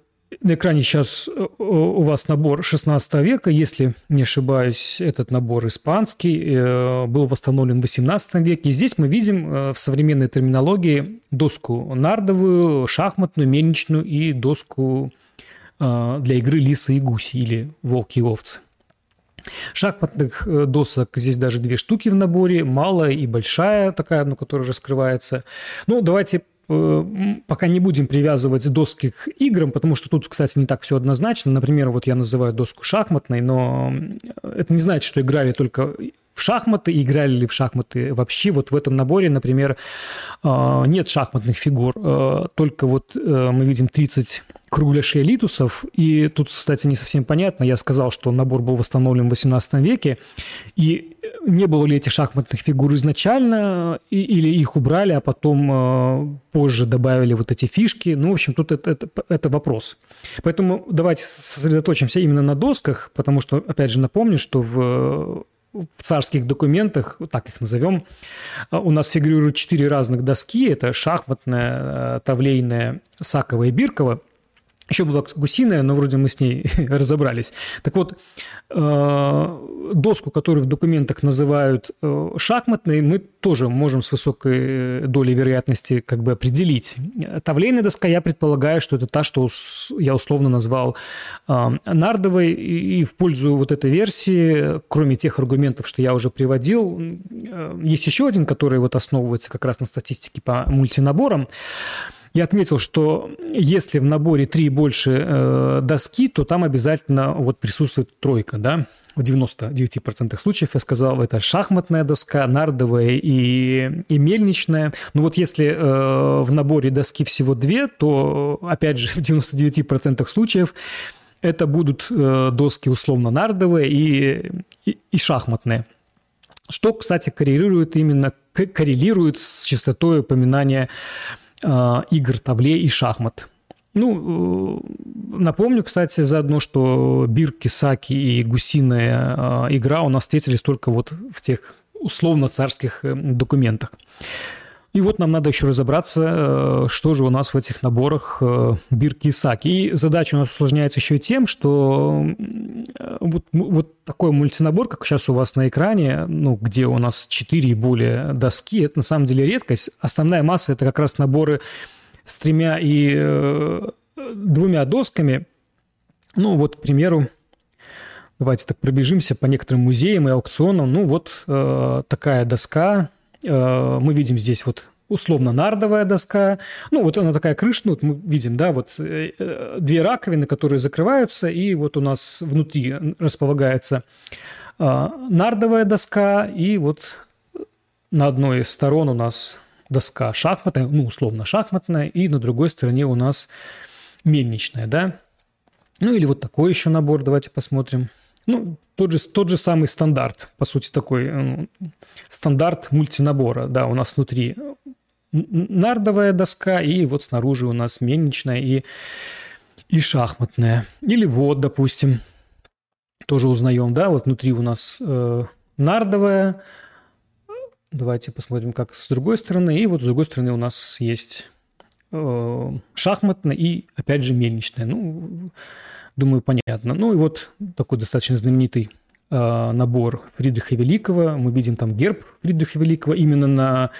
на экране сейчас э, у вас набор 16 века. Если не ошибаюсь, этот набор испанский, э, был восстановлен в 18 веке. И здесь мы видим э, в современной терминологии доску нардовую, шахматную, мельничную и доску для игры лисы и гуси или волки и овцы. Шахматных досок здесь даже две штуки в наборе, малая и большая такая, ну, которая раскрывается. Ну, давайте пока не будем привязывать доски к играм, потому что тут, кстати, не так все однозначно. Например, вот я называю доску шахматной, но это не значит, что играли только в шахматы, играли ли в шахматы вообще. Вот в этом наборе, например, а, нет шахматных фигур, только вот э, мы видим 30 кругляшей литусов, и тут, кстати, не совсем понятно, я сказал, что набор был восстановлен в 18 веке, и не было ли этих шахматных фигур изначально, или их убрали, а потом а, позже добавили вот эти фишки, ну, в общем, тут это, это, это вопрос. Поэтому давайте сосредоточимся именно на досках, потому что, опять же, напомню, что в в царских документах, так их назовем, у нас фигурируют четыре разных доски. Это шахматная, э, тавлейная, саковая и бирковая. Еще была гусиная, но вроде мы с ней разобрались. Так вот, э, доску, которую в документах называют э, шахматной, мы тоже можем с высокой долей вероятности как бы определить. Тавлейная доска, я предполагаю, что это та, что я условно назвал э, нардовой. И в пользу вот этой версии, кроме тех аргументов, что я уже приводил, есть еще один, который вот основывается как раз на статистике по мультинаборам. Я отметил, что если в наборе три больше э, доски, то там обязательно вот присутствует тройка, да, в 99% случаев я сказал, это шахматная доска, нардовая и, и мельничная. Но вот если э, в наборе доски всего две, то, опять же, в 99% случаев это будут э, доски условно нардовые и, и, и шахматные. Что, кстати, коррелирует именно коррелирует с частотой упоминания игр, табле и шахмат. Ну, э, напомню, кстати, заодно, что Бирки, Саки и Гусиная э, игра у нас встретились только вот в тех условно-царских документах. И вот нам надо еще разобраться, что же у нас в этих наборах бирки и саки. И задача у нас усложняется еще и тем, что вот, вот такой мультинабор, как сейчас у вас на экране, ну, где у нас 4 и более доски, это на самом деле редкость. Основная масса – это как раз наборы с тремя и э, двумя досками. Ну, вот, к примеру, давайте так пробежимся по некоторым музеям и аукционам. Ну, вот э, такая доска. Э, мы видим здесь вот условно нардовая доска. Ну, вот она такая крыша, ну, вот мы видим, да, вот э, э, две раковины, которые закрываются, и вот у нас внутри располагается нардовая доска, и вот на одной из сторон у нас доска шахматная, ну, условно шахматная, и на другой стороне у нас мельничная, да. Ну, или вот такой еще набор, давайте посмотрим. Ну, тот же, тот же самый стандарт, по сути, такой ну, стандарт мультинабора. Да, у нас внутри нардовая доска, и вот снаружи у нас мельничная и, и шахматная. Или вот, допустим, тоже узнаем, да, вот внутри у нас э, нардовая. Давайте посмотрим, как с другой стороны. И вот с другой стороны у нас есть э, шахматная и, опять же, мельничная. Ну, думаю, понятно. Ну и вот такой достаточно знаменитый э, набор Фридриха Великого. Мы видим там герб Фридриха Великого именно на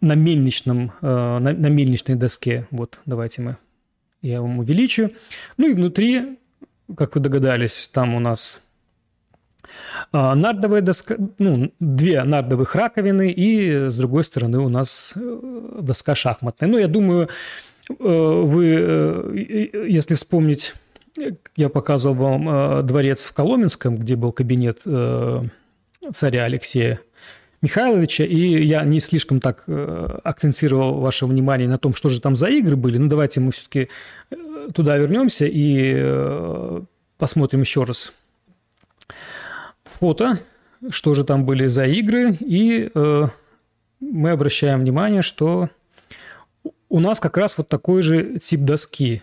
на мельничном, э, на, на мельничной доске. Вот, давайте мы, я вам увеличу. Ну и внутри, как вы догадались, там у нас э, нардовая доска, ну, две нардовых раковины, и с другой стороны у нас э, доска шахматная. Ну, я думаю, вы, если вспомнить, я показывал вам дворец в Коломенском, где был кабинет царя Алексея Михайловича, и я не слишком так э, акцентировал ваше внимание на том, что же там за игры были. Ну, давайте мы все-таки э, туда вернемся и э, посмотрим еще раз фото, что же там были за игры, и мы обращаем внимание, что у нас как раз вот такой же тип доски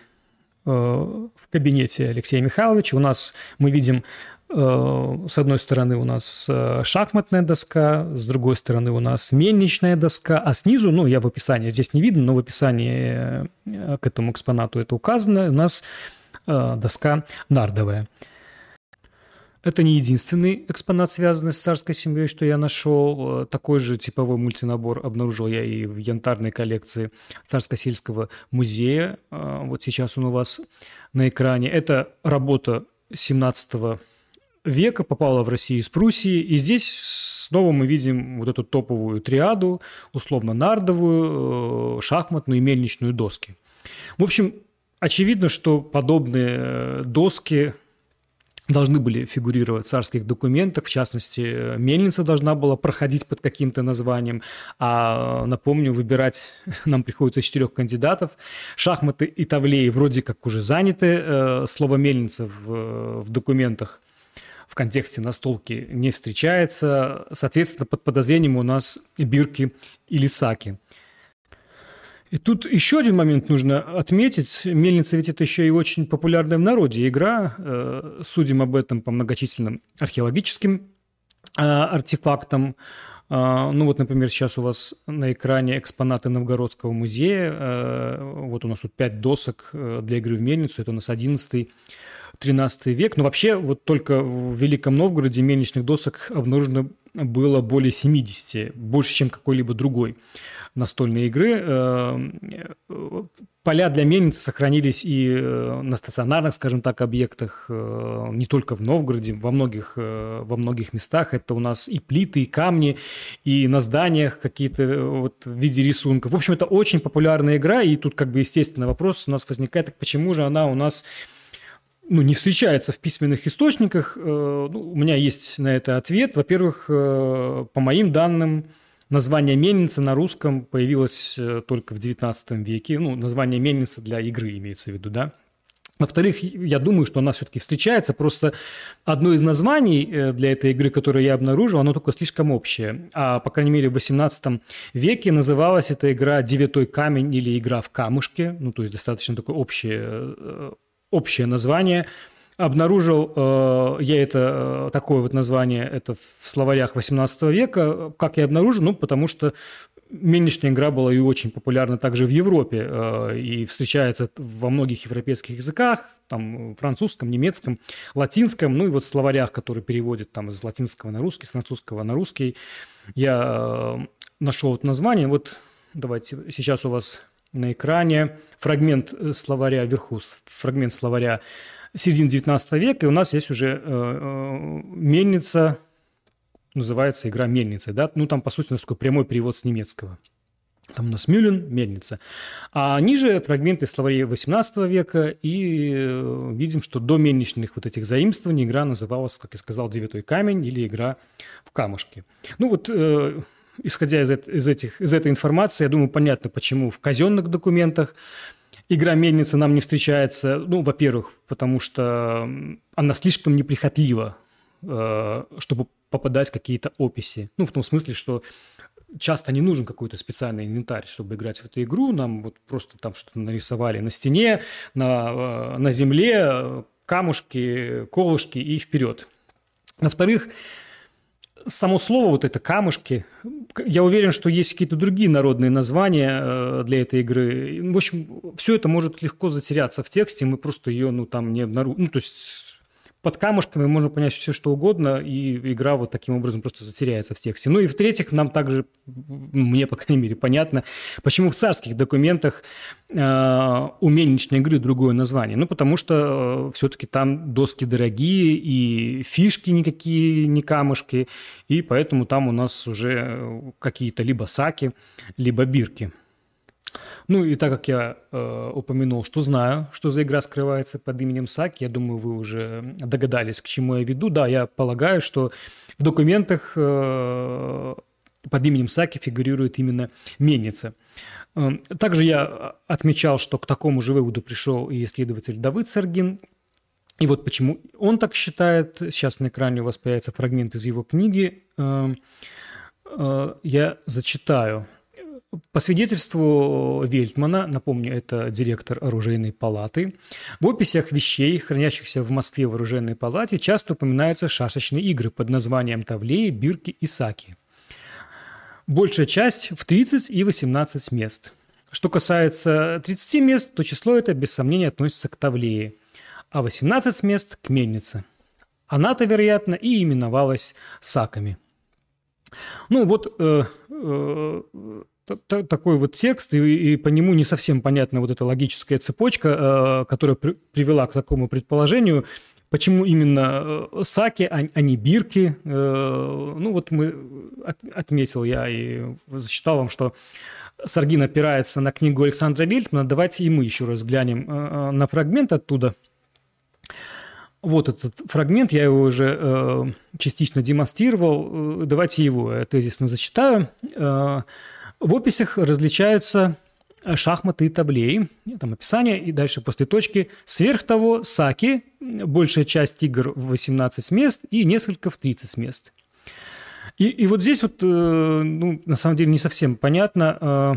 в кабинете Алексея Михайловича. У нас мы видим Э, с одной стороны у нас э, шахматная доска, с другой стороны у нас мельничная доска, а снизу, ну, я в описании, здесь не видно, но в описании э, к этому экспонату это указано, у нас доска нардовая. Это не единственный экспонат, связанный с царской семьей, что я нашел. Такой же типовой мультинабор обнаружил я и в янтарной коллекции Царско-сельского музея. Вот сейчас он у вас на экране. Это работа 17 века попала в Россию из Пруссии, и здесь снова мы видим вот эту топовую триаду, условно нардовую, э, шахматную и мельничную доски. В общем, очевидно, что подобные э, доски должны были фигурировать в царских документах, в частности, мельница должна была проходить под каким-то названием, а, напомню, выбирать нам приходится четырех кандидатов. Шахматы и тавлеи вроде как уже заняты, э, слово «мельница» в, в документах в контексте настолки не встречается. Соответственно, под подозрением у нас бирки или саки – и тут еще один момент нужно отметить. Мельница ведь это еще и очень популярная в народе игра. Э, судим об этом по многочисленным археологическим э, артефактам. Э, ну вот, например, сейчас у вас на экране экспонаты Новгородского музея. Вот у нас тут пять досок для игры в мельницу. Это у нас 11 13 век. Но вообще вот только в Великом Новгороде мельничных досок обнаружено было более 70, больше, чем какой-либо другой настольной игры. Э, поля для мельницы сохранились и э, на стационарных, скажем так, объектах, э, не только в Новгороде, во многих, во многих местах. Это у нас и плиты, и камни, и на зданиях какие-то вот в виде рисунков. В общем, это очень популярная игра, и тут как бы естественный вопрос у нас возникает, так почему же она у нас ну, не встречается в письменных источниках. Ну, у меня есть на это ответ. Во-первых, по моим данным, Название мельницы на русском появилось э, только в XIX веке. Ну, название мельницы для игры имеется в виду, да. Во-вторых, я думаю, что она все-таки встречается. Просто одно из названий э, для этой игры, которое я обнаружил, оно только слишком общее. А, по крайней мере, в XVIII веке называлась эта игра «Девятой камень» или «Игра в камушке». Ну, то есть достаточно такое общее, э, общее название – Обнаружил э, я это, э, такое вот название, это в словарях 18 века. Как я обнаружил? Ну, потому что Нынешняя игра была и очень популярна также в Европе э, и встречается во многих европейских языках, там французском, немецком, латинском, ну и вот в словарях, которые переводят там из латинского на русский, с французского на русский. Я э, нашел это название. Вот давайте сейчас у вас на экране фрагмент э, словаря вверху, фрагмент словаря середины 19 века, и у нас есть уже э, э, мельница, называется игра «Мельница». Да? Ну, там, по сути, у нас такой прямой перевод с немецкого. Там у нас Мюллен, мельница. А ниже фрагменты словарей 18 века, и э, видим, что до мельничных вот этих заимствований игра называлась, как я сказал, «Девятой камень» или «Игра в камушке». Ну вот, исходя из, из, этих, из этой информации, я думаю, понятно, почему в казенных документах игра мельница нам не встречается, ну, во-первых, потому что она слишком неприхотлива, э, чтобы попадать в какие-то описи. Ну, в том смысле, что часто не нужен какой-то специальный инвентарь, чтобы играть в эту игру. Нам вот просто там что-то нарисовали на стене, на, э, на земле, камушки, колышки и вперед. Во-вторых, само слово вот это «камушки», я уверен, что есть какие-то другие народные названия э, для этой игры. В общем, все это может легко затеряться в тексте, мы просто ее, ну, там не обнаружим. Ну, то есть под камушками можно понять все, что угодно, и игра вот таким образом просто затеряется в тексте. Ну и в-третьих, нам также, мне, по крайней мере, понятно, почему в царских документах э, у мельничной игры другое название. Ну, потому что э, все-таки там доски дорогие, и фишки никакие, не камушки, и поэтому там у нас уже какие-то либо саки, либо бирки. Ну и так как я э, упомянул, что знаю, что за игра скрывается под именем Саки, я думаю, вы уже догадались, к чему я веду. Да, я полагаю, что в документах э, под именем Саки фигурирует именно Мельница. Э, также я отмечал, что к такому же выводу пришел и исследователь Давыд Саргин. И вот почему он так считает. Сейчас на экране у вас появится фрагмент из его книги. Э, э, я зачитаю по свидетельству Вельтмана, напомню, это директор оружейной палаты, в описях вещей, хранящихся в Москве в оружейной палате, часто упоминаются шашечные игры под названием тавлеи, бирки и саки. Большая часть в 30 и 18 мест. Что касается 30 мест, то число это без сомнения относится к тавлее, а 18 мест – к мельнице. Она-то, вероятно, и именовалась саками. Ну вот э, э, такой вот текст, и, и по нему не совсем понятна вот эта логическая цепочка, э, которая при, привела к такому предположению. Почему именно э, саки, а, а не бирки? Э, ну вот мы отметил я и зачитал вам, что Саргин опирается на книгу Александра Вельтмана. Давайте и мы еще раз глянем на фрагмент оттуда. Вот этот фрагмент, я его уже частично демонстрировал. Давайте его я тезисно зачитаю. В описях различаются шахматы и таблеи, там описание, и дальше после точки. Сверх того, саки, большая часть игр в 18 мест и несколько в 30 мест. И, и вот здесь вот, э, ну, на самом деле, не совсем понятно, э,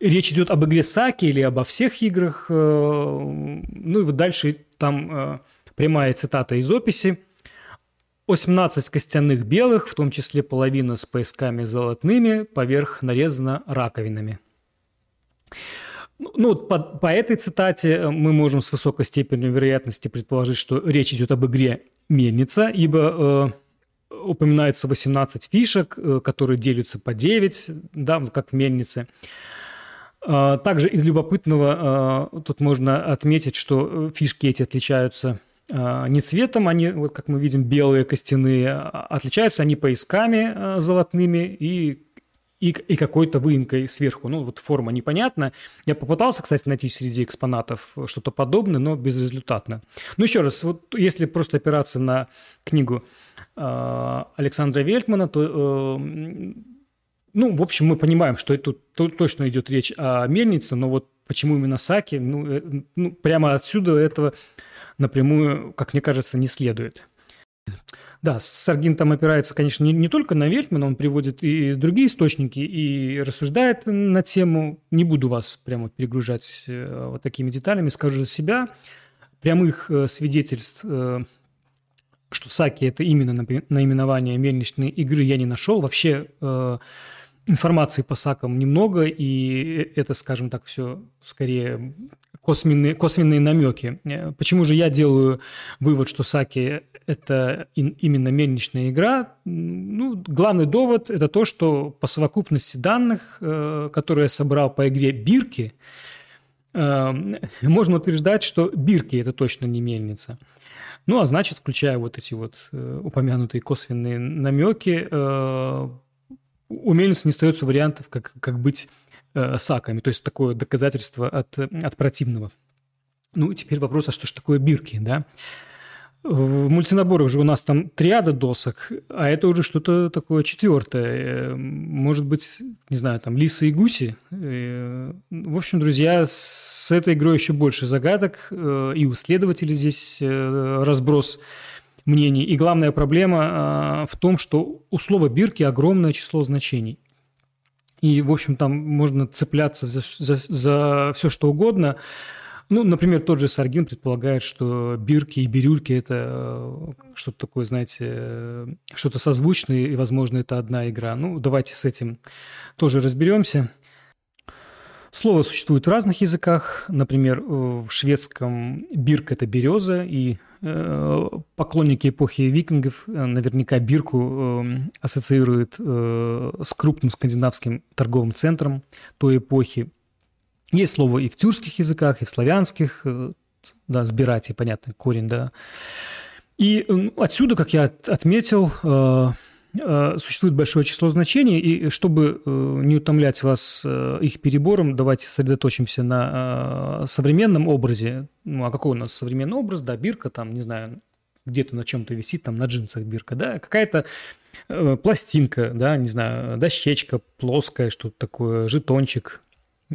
речь идет об игре саки или обо всех играх. Э, ну и вот дальше там прямая цитата из описи. 18 костяных белых, в том числе половина с поясками золотными, поверх нарезана раковинами. Ну, по, по этой цитате э, мы можем с высокой степенью вероятности предположить, что речь идет об игре «Мельница», ибо э, упоминается 18 фишек, э, которые делятся по 9, да, как в «Мельнице». Э, также из любопытного э, тут можно отметить, что фишки эти отличаются э, не цветом, они, вот как мы видим, белые костяные, а отличаются они поясками э, золотными и и, и какой-то выемкой сверху. Ну, вот форма непонятна. Я попытался, кстати, найти среди экспонатов что-то подобное, но безрезультатно. Ну, еще раз, вот если просто опираться на книгу э, Александра Вельтмана, то, э, ну, в общем, мы понимаем, что тут точно идет речь о мельнице, но вот почему именно Саки, ну, э, ну прямо отсюда этого напрямую, как мне кажется, не следует. Да, Саргин там опирается, конечно, не, не только на Вельтмана, он приводит и другие источники и рассуждает на тему. Не буду вас прямо перегружать э, вот такими деталями, скажу за себя. Прямых э, свидетельств, э, что Саки – это именно наименование мельничной игры, я не нашел. Вообще информации по Сакам немного, и это, скажем так, все скорее косвенные, косвенные намеки. Почему же я делаю вывод, что Саки – это именно мельничная игра? Ну, главный довод – это то, что по совокупности данных, э, которые я собрал по игре Бирки, э, можно утверждать, что Бирки – это точно не мельница. Ну, а значит, включая вот эти вот э, упомянутые косвенные намеки, у мельницы не остается вариантов, как, как быть э, саками, то есть такое доказательство от, от противного. Ну, теперь вопрос, а что же такое бирки, да? В мультинаборах же у нас там триада досок, а это уже что-то такое четвертое. Э, может быть, не знаю, там лисы и гуси. Э, в общем, друзья, с этой игрой еще больше загадок, и у следователей здесь разброс мнений. И главная проблема в том, что у слова бирки огромное число значений. И, в общем, там можно цепляться за, за, за все, что угодно. Ну, например, тот же Саргин предполагает, что бирки и бирюльки – это э, что-то такое, знаете, э, что-то созвучное, и, возможно, это одна игра. Ну, давайте с этим тоже разберемся. Слово существует в разных языках. Например, в шведском бирк – это береза, и поклонники эпохи викингов э, наверняка бирку э, ассоциируют с крупным скандинавским торговым центром той эпохи. Есть слово и в тюркских языках, и в славянских, да, сбирать, и понятный корень, да. И отсюда, как я отметил, Э, существует большое число значений, и чтобы э, не утомлять вас э, их перебором, давайте сосредоточимся на современном образе. Ну, а какой у нас современный образ? Да, бирка там, не знаю, где-то на чем-то висит, там на джинсах бирка, да, какая-то пластинка, да, не знаю, дощечка плоская, что-то такое, жетончик,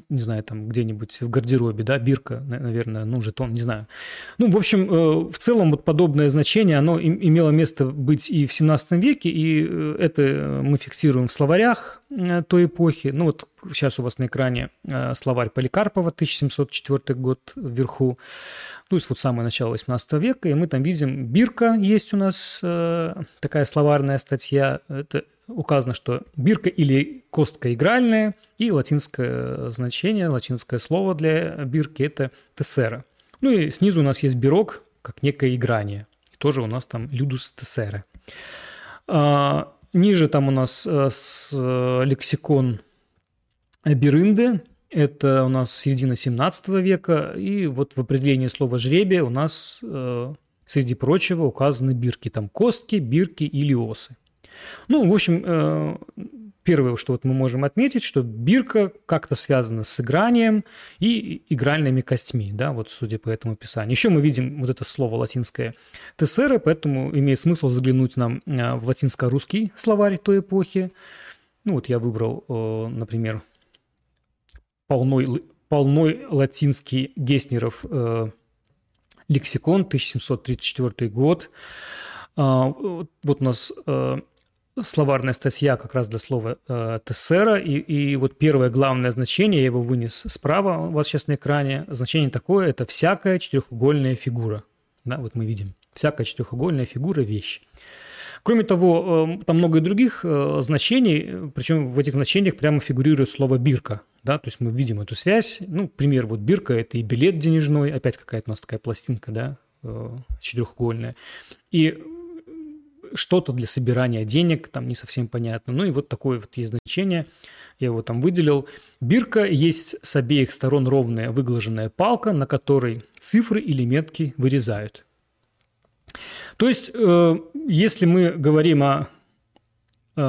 не знаю, там где-нибудь в гардеробе, да, бирка, наверное, ну, жетон, не знаю. Ну, в общем, э, в целом вот подобное значение, оно имело место быть и в 17 веке, и э, это мы фиксируем в словарях э, той эпохи. Ну, вот сейчас у вас на экране словарь Поликарпова, 1704 год вверху, то есть вот самое начало 18 века, и мы там видим бирка, есть у нас такая словарная статья, это указано, что бирка или костка игральная, и латинское значение, латинское слово для бирки – это тессера. Ну и снизу у нас есть бирок, как некое играние. Тоже у нас там людус тессере. А, ниже там у нас с, а, лексикон Берынды, это у нас середина 17 века, и вот в определении слова «жребие» у нас э, Среди прочего указаны бирки, там костки, бирки или осы. Ну, в общем, э, первое, что вот мы можем отметить, что бирка как-то связана с игранием и игральными костьми, да, вот судя по этому описанию. Еще мы видим вот это слово латинское «тессера», поэтому имеет смысл заглянуть нам э, в латинско-русский словарь той эпохи. Ну, вот я выбрал, э, например, полной, полной латинский Геснеров лексикон, 1734 год. А, вот у нас словарная статья как раз для слова э, тессера, и, и вот первое главное значение, я его вынес справа у вас сейчас на экране, значение такое, это всякая четырехугольная фигура. Да, вот мы видим, всякая четырехугольная фигура – вещь. Кроме того, э, там много и других э, значений, причем в этих значениях прямо фигурирует слово «бирка». Да, то есть мы видим эту связь. Ну, пример, вот бирка – это и билет денежной, опять какая-то у нас такая пластинка, да, э, четырехугольная. И что-то для собирания денег, там не совсем понятно. Ну и вот такое вот есть значение, я его там выделил. Бирка есть с обеих сторон ровная выглаженная палка, на которой цифры или метки вырезают. То есть, э, если мы говорим о, э,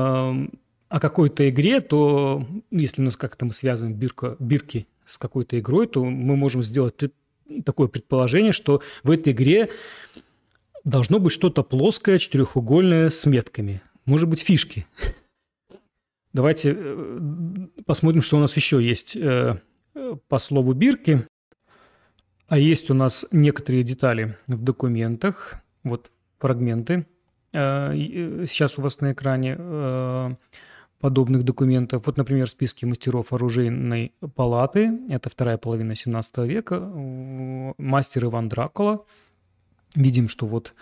о какой-то игре, то если у нас как-то мы связываем бирка, бирки с какой-то игрой, то мы можем сделать такое предположение, что в этой игре должно быть что-то плоское, четырехугольное с метками. Может быть, фишки. Давайте э, посмотрим, что у нас еще есть э, по слову бирки. А есть у нас некоторые детали в документах. Вот фрагменты. Э, сейчас у вас на экране подобных документов. Вот, например, списки мастеров оружейной палаты. Это вторая половина 17 века. Мастер Иван Дракула – Видим, что вот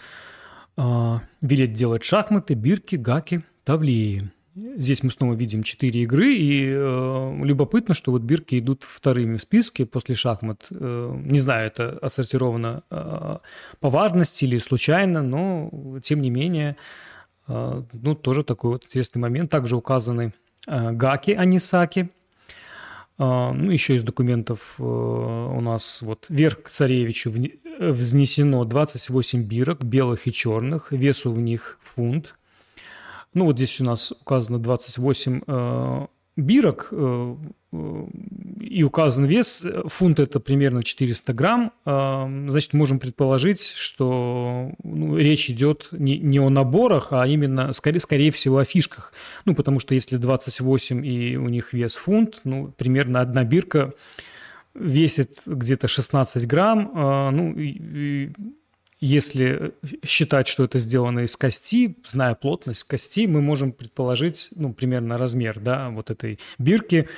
э, велет делать шахматы, бирки, гаки, тавлеи. Здесь мы снова видим четыре игры, и э, любопытно, что вот бирки идут вторыми в списке после шахмат. Э, не знаю, это отсортировано э, по важности или случайно, но тем не менее, э, ну, тоже такой вот интересный момент. Также указаны э, гаки, а не саки. А, ну, еще из документов э, у нас вот вверх к царевичу взнесено 28 бирок, белых и черных, весу в них фунт. Ну, вот здесь у нас указано 28 э, бирок, э, и указан вес, фунт это примерно 400 грамм, значит, можем предположить, что ну, речь идет не, не о наборах, а именно, скорее, скорее всего, о фишках. Ну, потому что если 28 и у них вес фунт, ну, примерно одна бирка весит где-то 16 грамм, ну, и, если считать, что это сделано из кости, зная плотность кости, мы можем предположить, ну, примерно размер, да, вот этой бирки.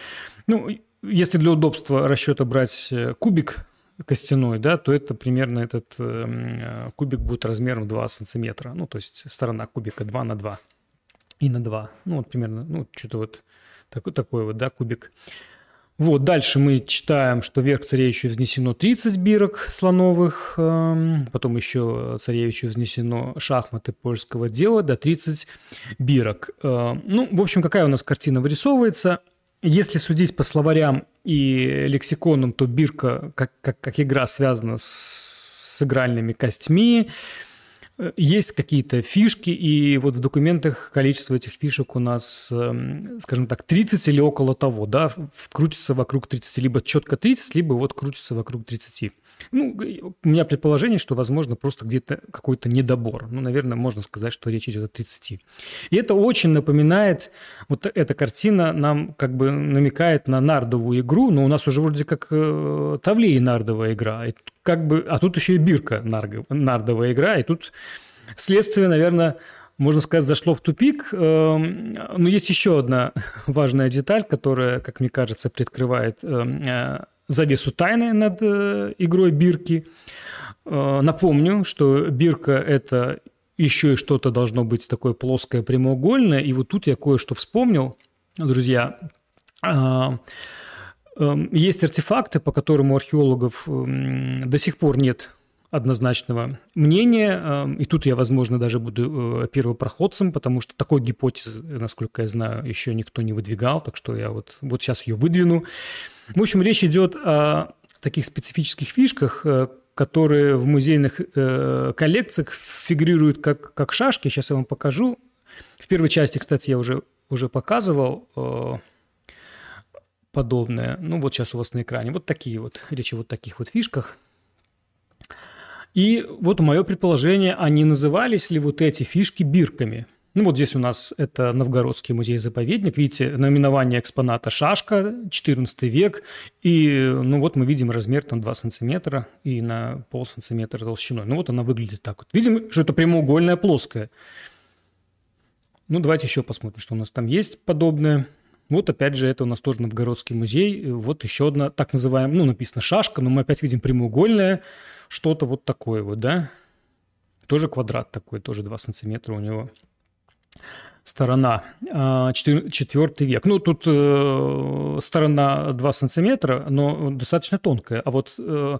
Ну, если для удобства расчета брать э, кубик костяной, да, то это примерно этот э, кубик будет размером 2 сантиметра. Ну, то есть сторона кубика 2 на 2 и на 2. Ну, вот примерно, ну, что-то вот такой, такой вот, да, кубик. Вот, дальше мы читаем, что вверх царевичу взнесено 30 бирок слоновых, эм, потом еще царевичу взнесено шахматы польского дела до 30 бирок. Э, ну, в общем, какая у нас картина вырисовывается? Если судить по словарям и лексиконам, то бирка как, как, как игра связана с, с игральными костьми, есть какие-то фишки, и вот в документах количество этих фишек у нас, эм, скажем так, 30 или около того, да, крутится вокруг 30, либо четко 30, либо вот крутится вокруг 30. Ну, у меня предположение, что, возможно, просто где-то какой-то недобор. Ну, наверное, можно сказать, что речь идет о 30. И это очень напоминает, вот эта картина нам как бы намекает на нардовую игру, но у нас уже вроде как э, нардовая игра. И как бы, а тут еще и бирка нардовая игра, и тут следствие, наверное, можно сказать, зашло в тупик. Эм, но есть еще одна важная деталь, которая, как мне кажется, приоткрывает эм, э, завесу тайны над э, игрой бирки. Э, напомню, что бирка – это еще и что-то должно быть такое плоское, прямоугольное. И вот тут я кое-что вспомнил, друзья. Эм, есть артефакты, по которым у археологов до сих пор нет однозначного мнения. И тут я, возможно, даже буду э, первопроходцем, потому что такой гипотезы, насколько я знаю, еще никто не выдвигал, так что я вот, вот сейчас ее выдвину. В общем, речь идет о таких специфических фишках, э, которые в музейных э, коллекциях фигурируют как, как шашки. Сейчас я вам покажу. В первой части, кстати, я уже, уже показывал э, подобное. Ну, вот сейчас у вас на экране. Вот такие вот, речь о вот таких вот фишках. И вот мое предположение, они назывались ли вот эти фишки бирками – ну вот здесь у нас это Новгородский музей-заповедник. Видите, наименование экспоната «Шашка», 14 век. И ну вот мы видим размер там 2 сантиметра и на пол сантиметра толщиной. Ну вот она выглядит так вот. Видим, что это прямоугольная плоская. Ну давайте еще посмотрим, что у нас там есть подобное. Вот опять же, это у нас тоже Новгородский музей. Вот еще одна так называемая, ну написано «Шашка», но мы опять видим прямоугольное, что-то вот такое вот, да. Тоже квадрат такой, тоже 2 сантиметра у него сторона, 4 а, век. Ну, тут э, сторона 2 сантиметра, но достаточно тонкая. А вот, э,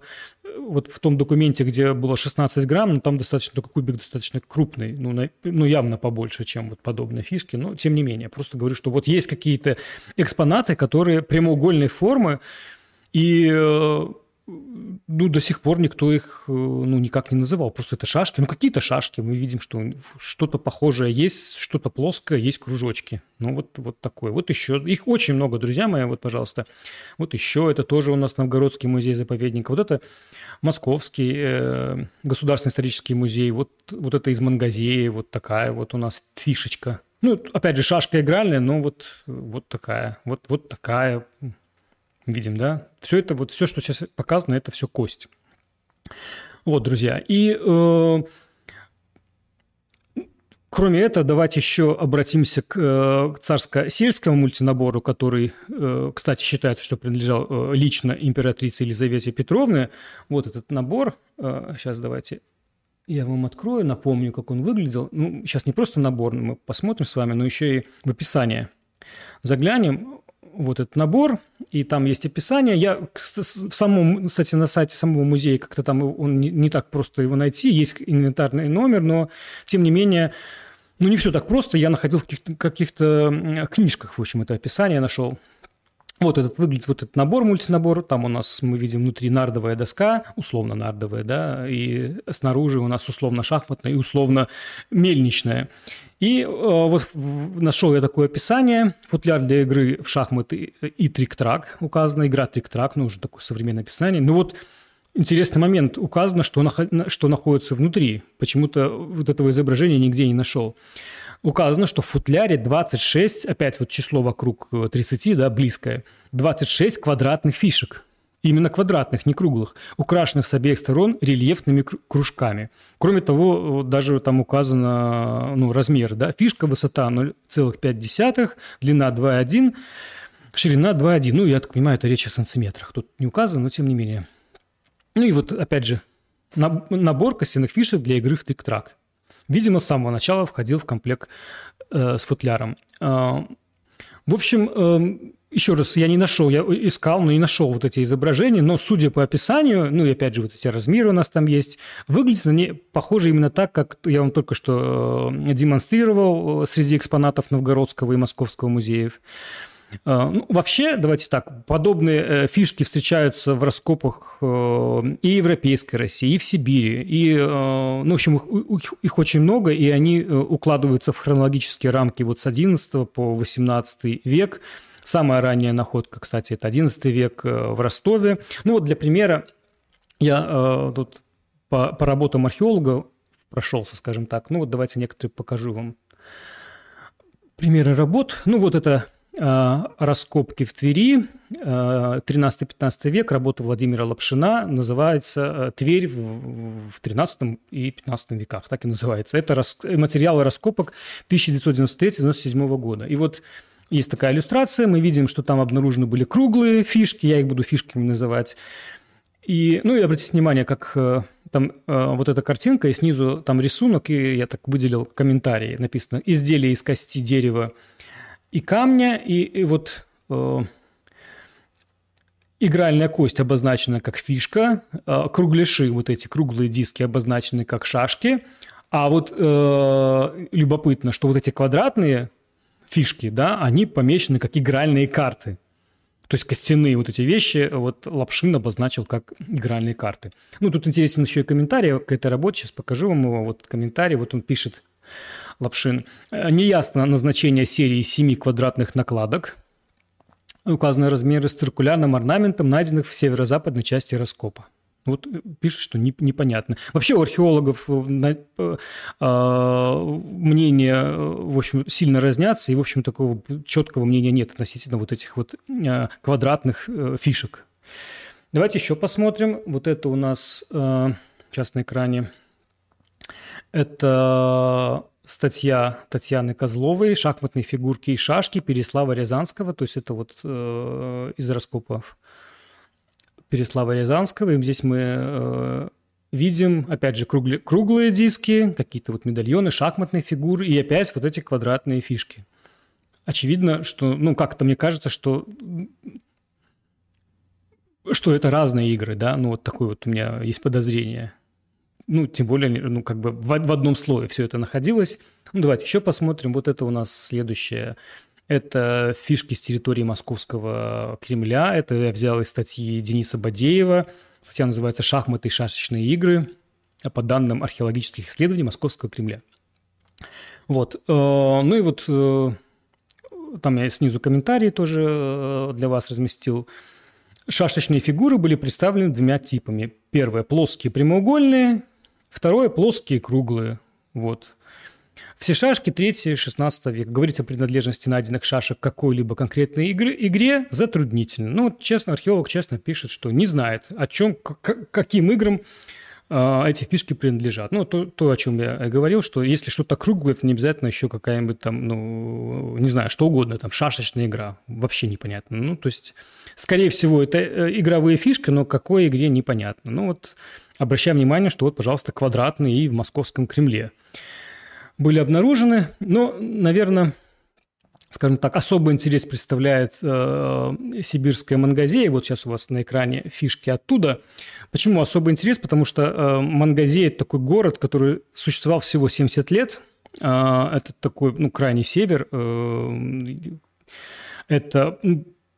вот в том документе, где было 16 грамм, ну, там достаточно, только кубик достаточно крупный, ну, на, ну, явно побольше, чем вот подобные фишки. Но, тем не менее, просто говорю, что вот есть какие-то экспонаты, которые прямоугольной формы, и э, ну, до сих пор никто их э, ну, никак не называл. Просто это шашки. Ну, какие-то шашки. Мы видим, что что-то похожее есть, что-то плоское, есть кружочки. Ну, вот, вот такое. Вот еще. Их очень много, друзья мои. Вот, пожалуйста. Вот еще. Это тоже у нас Новгородский музей-заповедник. Вот это Московский э, государственный исторический музей. Вот, вот это из Мангазеи. Вот такая вот у нас фишечка. Ну, опять же, шашка игральная, но вот, вот такая. Вот, вот такая видим, да? Все это, вот все, что сейчас показано, это все кость. Вот, друзья. И э, кроме этого, давайте еще обратимся к, э, к царско-сельскому мультинабору, который, э, кстати, считается, что принадлежал э, лично императрице Елизавете Петровне. Вот этот набор. Э, сейчас давайте я вам открою, напомню, как он выглядел. Ну, сейчас не просто набор, мы посмотрим с вами, но еще и в описание заглянем вот этот набор, и там есть описание. Я в самом, кстати, на сайте самого музея как-то там он не, не так просто его найти, есть инвентарный номер, но тем не менее, ну не все так просто. Я находил в каких-то, каких книжках, в общем, это описание нашел. Вот этот выглядит вот этот набор, мультинабор. Там у нас мы видим внутри нардовая доска, условно нардовая, да, и снаружи у нас условно шахматная и условно мельничная. И э, вот нашел я такое описание. Футляр для игры в шахматы и трик-трак указана. Игра трик-трак, ну уже такое современное описание. Ну вот интересный момент. Указано, что, что находится внутри. Почему-то вот этого изображения нигде не нашел. Указано, что в футляре 26, опять вот число вокруг 30, да, близкое, 26 квадратных фишек – именно квадратных, не круглых, украшенных с обеих сторон рельефными кружками. Кроме того, даже там указано ну, размер. Да? Фишка, высота 0,5, длина 2,1, ширина 2,1. Ну, я так понимаю, это речь о сантиметрах. Тут не указано, но тем не менее. Ну и вот, опять же, набор костяных фишек для игры в трик-трак. Видимо, с самого начала входил в комплект э, с футляром. Э, в общем, э, еще раз, я не нашел, я искал, но не нашел вот эти изображения, но судя по описанию, ну и опять же вот эти размеры у нас там есть, выглядят они похожи именно так, как я вам только что э, демонстрировал э, среди экспонатов Новгородского и Московского музеев. Э, ну, вообще, давайте так, подобные фишки встречаются в раскопах и Европейской России, и в Сибири. И, ну, в общем, их, их очень много, и они укладываются в хронологические рамки вот с 11 по 18 век – Самая ранняя находка, кстати, это 11 век э, в Ростове. Ну вот для примера я э, тут по, по работам археолога прошелся, скажем так. Ну вот давайте некоторые покажу вам примеры работ. Ну вот это э, раскопки в Твери, э, 13-15 век, работа Владимира Лапшина, называется э, «Тверь в, в 13 и 15 веках», так и называется. Это рас, материалы раскопок 1993-1997 года. И вот есть такая иллюстрация, мы видим, что там обнаружены были круглые фишки, я их буду фишками называть. И, ну и обратите внимание, как э, там э, вот эта картинка, и снизу там рисунок, и я так выделил комментарии, написано «изделие из кости дерева и камня», и, и вот э, игральная кость обозначена как фишка, э, кругляши, вот эти круглые диски обозначены как шашки, а вот э, любопытно, что вот эти квадратные фишки, да, они помечены как игральные карты. то есть костяные вот эти вещи, вот Лапшин обозначил как игральные карты. Ну, тут интересен еще и комментарий к этой работе, сейчас покажу вам его, вот комментарий, вот он пишет, Лапшин. Неясно назначение серии семи квадратных накладок, указаны размеры с циркулярным орнаментом, найденных в северо-западной части раскопа. Вот э, пишет, что не, непонятно. Вообще у археологов э, э, а, мнения, в общем, сильно разнятся, и, в общем, такого четкого мнения нет относительно вот этих вот квадратных фишек. Давайте еще посмотрим. Вот это у нас сейчас на экране. Это статья Татьяны Козловой «Шахматные фигурки и шашки» Переслава Рязанского. То есть это вот из раскопов Переслава Рязанского. И здесь мы э, видим, опять же, круглые, круглые диски, какие-то вот медальоны, шахматные фигуры и опять вот эти квадратные фишки. Очевидно, что, ну, как-то мне кажется, что что это разные игры, да, ну, вот такое вот у меня есть подозрение. Ну, тем более, ну, как бы в, в одном слое все это находилось. Ну, давайте еще посмотрим. Вот это у нас следующее это фишки с территории Московского Кремля. Это я взял из статьи Дениса Бадеева. Статья называется «Шахматы и шашечные игры» по данным археологических исследований Московского Кремля. Вот. Э, ну и вот э, там я снизу комментарии тоже э, для вас разместил. Шашечные фигуры были представлены двумя типами. Первое – плоские прямоугольные, второе – плоские круглые. Вот. Все шашки 3-16 века. Говорить о принадлежности найденных шашек какой-либо конкретной игры, игре затруднительно. Ну, вот, честно, археолог честно пишет, что не знает, о чем, к, каким играм э, эти фишки принадлежат. Ну, то, то, о чем я говорил, что если что-то круглое, это не обязательно еще какая-нибудь там, ну, не знаю, что угодно, там, шашечная игра. Вообще непонятно. Ну, то есть, скорее всего, это э, игровые фишки, но какой игре непонятно. Ну, вот обращаем внимание, что вот, пожалуйста, квадратные и в московском Кремле были обнаружены. Но, наверное, скажем так, особый интерес представляет э, сибирская мангазея. Вот сейчас у вас на экране фишки оттуда. Почему особый интерес? Потому что э, Мангазея – это такой город, который существовал всего 70 лет. Э, это такой, ну, крайний север. Э, это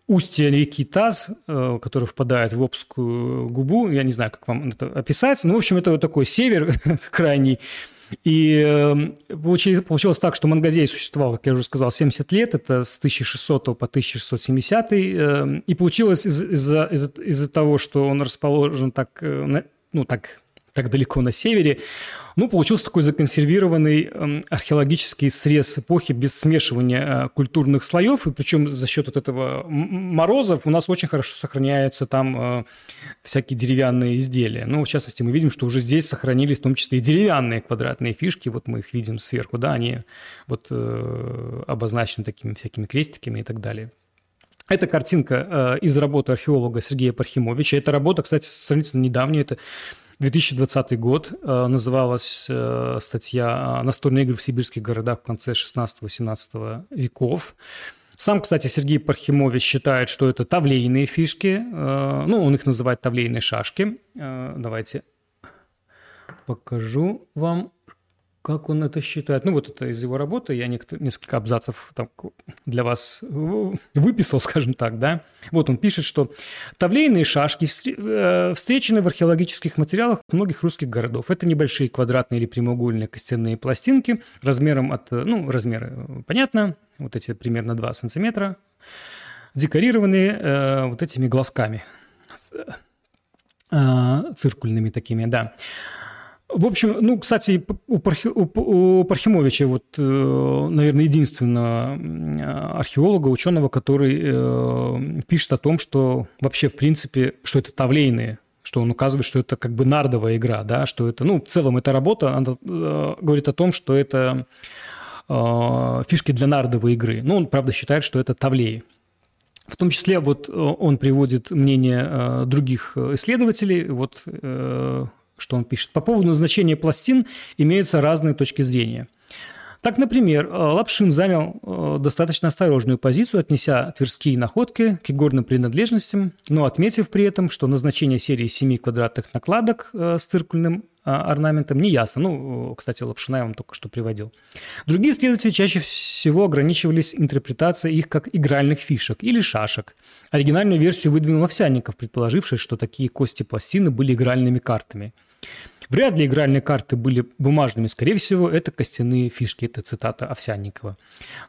устье реки Таз, э, который впадает в Обскую губу. Я не знаю, как вам это описать. Ну, в общем, это вот такой север крайний, и эм, получилось, так, что Мангазей существовал, как я уже сказал, 70 лет, это с 1600 по 1670. Эм, и получилось из-за из из того, что он расположен так, э, ну, так так далеко на севере. Ну, получился такой законсервированный э, археологический срез эпохи без смешивания э, культурных слоев, и причем за счет вот этого морозов у нас очень хорошо сохраняются там э, всякие деревянные изделия. Ну, в частности, мы видим, что уже здесь сохранились в том числе и деревянные квадратные фишки, вот мы их видим сверху, да, они вот э, обозначены такими всякими крестиками и так далее. Это картинка из работы археолога Сергея Пархимовича. Эта работа, кстати, сравнительно недавняя. Это 2020 год. Э, называлась э, статья «Настольные игры в сибирских городах в конце 16-18 веков». Сам, кстати, Сергей Пархимович считает, что это тавлейные фишки. Э, ну, он их называет тавлейные шашки. Давайте покажу вам как он это считает? Ну, вот это из его работы. Я несколько абзацев там для вас выписал, скажем так, да. Вот он пишет, что тавлейные шашки э, встречены в археологических материалах многих русских городов. Это небольшие квадратные или прямоугольные костяные пластинки размером от, ну, размеры э, понятно, вот эти примерно 2 сантиметра, декорированные э, вот этими глазками э, циркульными такими, да. В общем, ну, кстати, у, Пархи, у, Пархимовича вот, э, наверное, единственного археолога, ученого, который э, пишет о том, что вообще, в принципе, что это тавлейные, что он указывает, что это как бы нардовая игра, да, что это, ну, в целом эта работа, она э, говорит о том, что это э, фишки для нардовой игры. Ну, он, правда, считает, что это тавлеи. В том числе вот он приводит мнение других исследователей. Вот что он пишет. По поводу назначения пластин имеются разные точки зрения. Так, например, э, Лапшин занял э, достаточно осторожную позицию, отнеся тверские находки к игорным принадлежностям, но отметив при этом, что назначение серии семи квадратных накладок э, с циркульным орнаментом, не ясно. Ну, кстати, Лапшина я вам только что приводил. Другие исследователи чаще всего ограничивались интерпретацией их как игральных фишек или шашек. Оригинальную версию выдвинул Овсянников, предположивший, что такие кости пластины были игральными картами. Вряд ли игральные карты были бумажными, скорее всего, это костяные фишки, это цитата Овсянникова.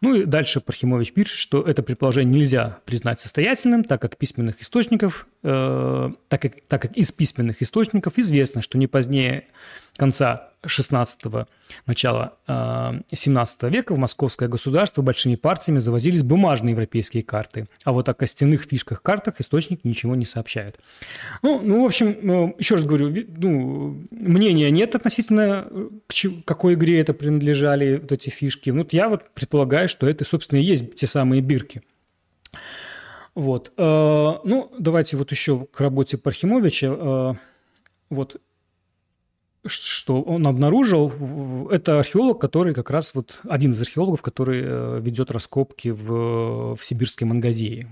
Ну и дальше Пархимович пишет, что это предположение нельзя признать состоятельным, так как письменных источников, э, так, как, так как из письменных источников известно, что не позднее конца 16-го, начала 17 э, века в московское государство большими партиями завозились бумажные европейские карты. А вот о костяных фишках-картах источник ничего не сообщает. Ну, ну, в общем, э, еще раз говорю, ну, мнения нет относительно э, к какой игре это принадлежали, вот эти фишки. Ну, вот я вот предполагаю, что это, собственно, и есть те самые бирки. Вот. Ну, давайте вот еще к работе Пархимовича. Вот что он обнаружил, это археолог, который как раз вот один из археологов, который э, ведет раскопки в, в сибирской Мангазее.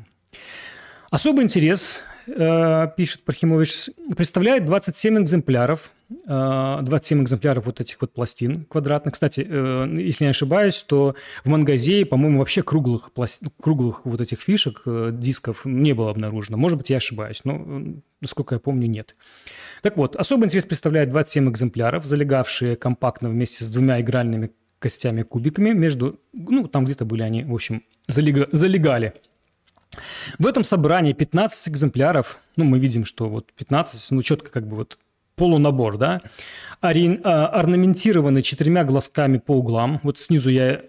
Особый интерес, э, пишет Пархимович, представляет 27 экземпляров, 27 э, экземпляров вот этих вот пластин квадратных. Кстати, если не ошибаюсь, то в Мангазее, по-моему, вообще круглых, пласт... круглых вот этих фишек, дисков не было обнаружено. Может быть, я ошибаюсь, но, насколько я помню, нет. Так вот, особый интерес представляет 27 экземпляров, залегавшие компактно вместе с двумя игральными костями-кубиками между... Ну, там где-то были они, в общем, залега, залегали. В этом собрании 15 экземпляров, ну, мы видим, что вот 15, ну, четко как бы вот полунабор, да, ори, а, орнаментированы четырьмя глазками по углам. Вот снизу я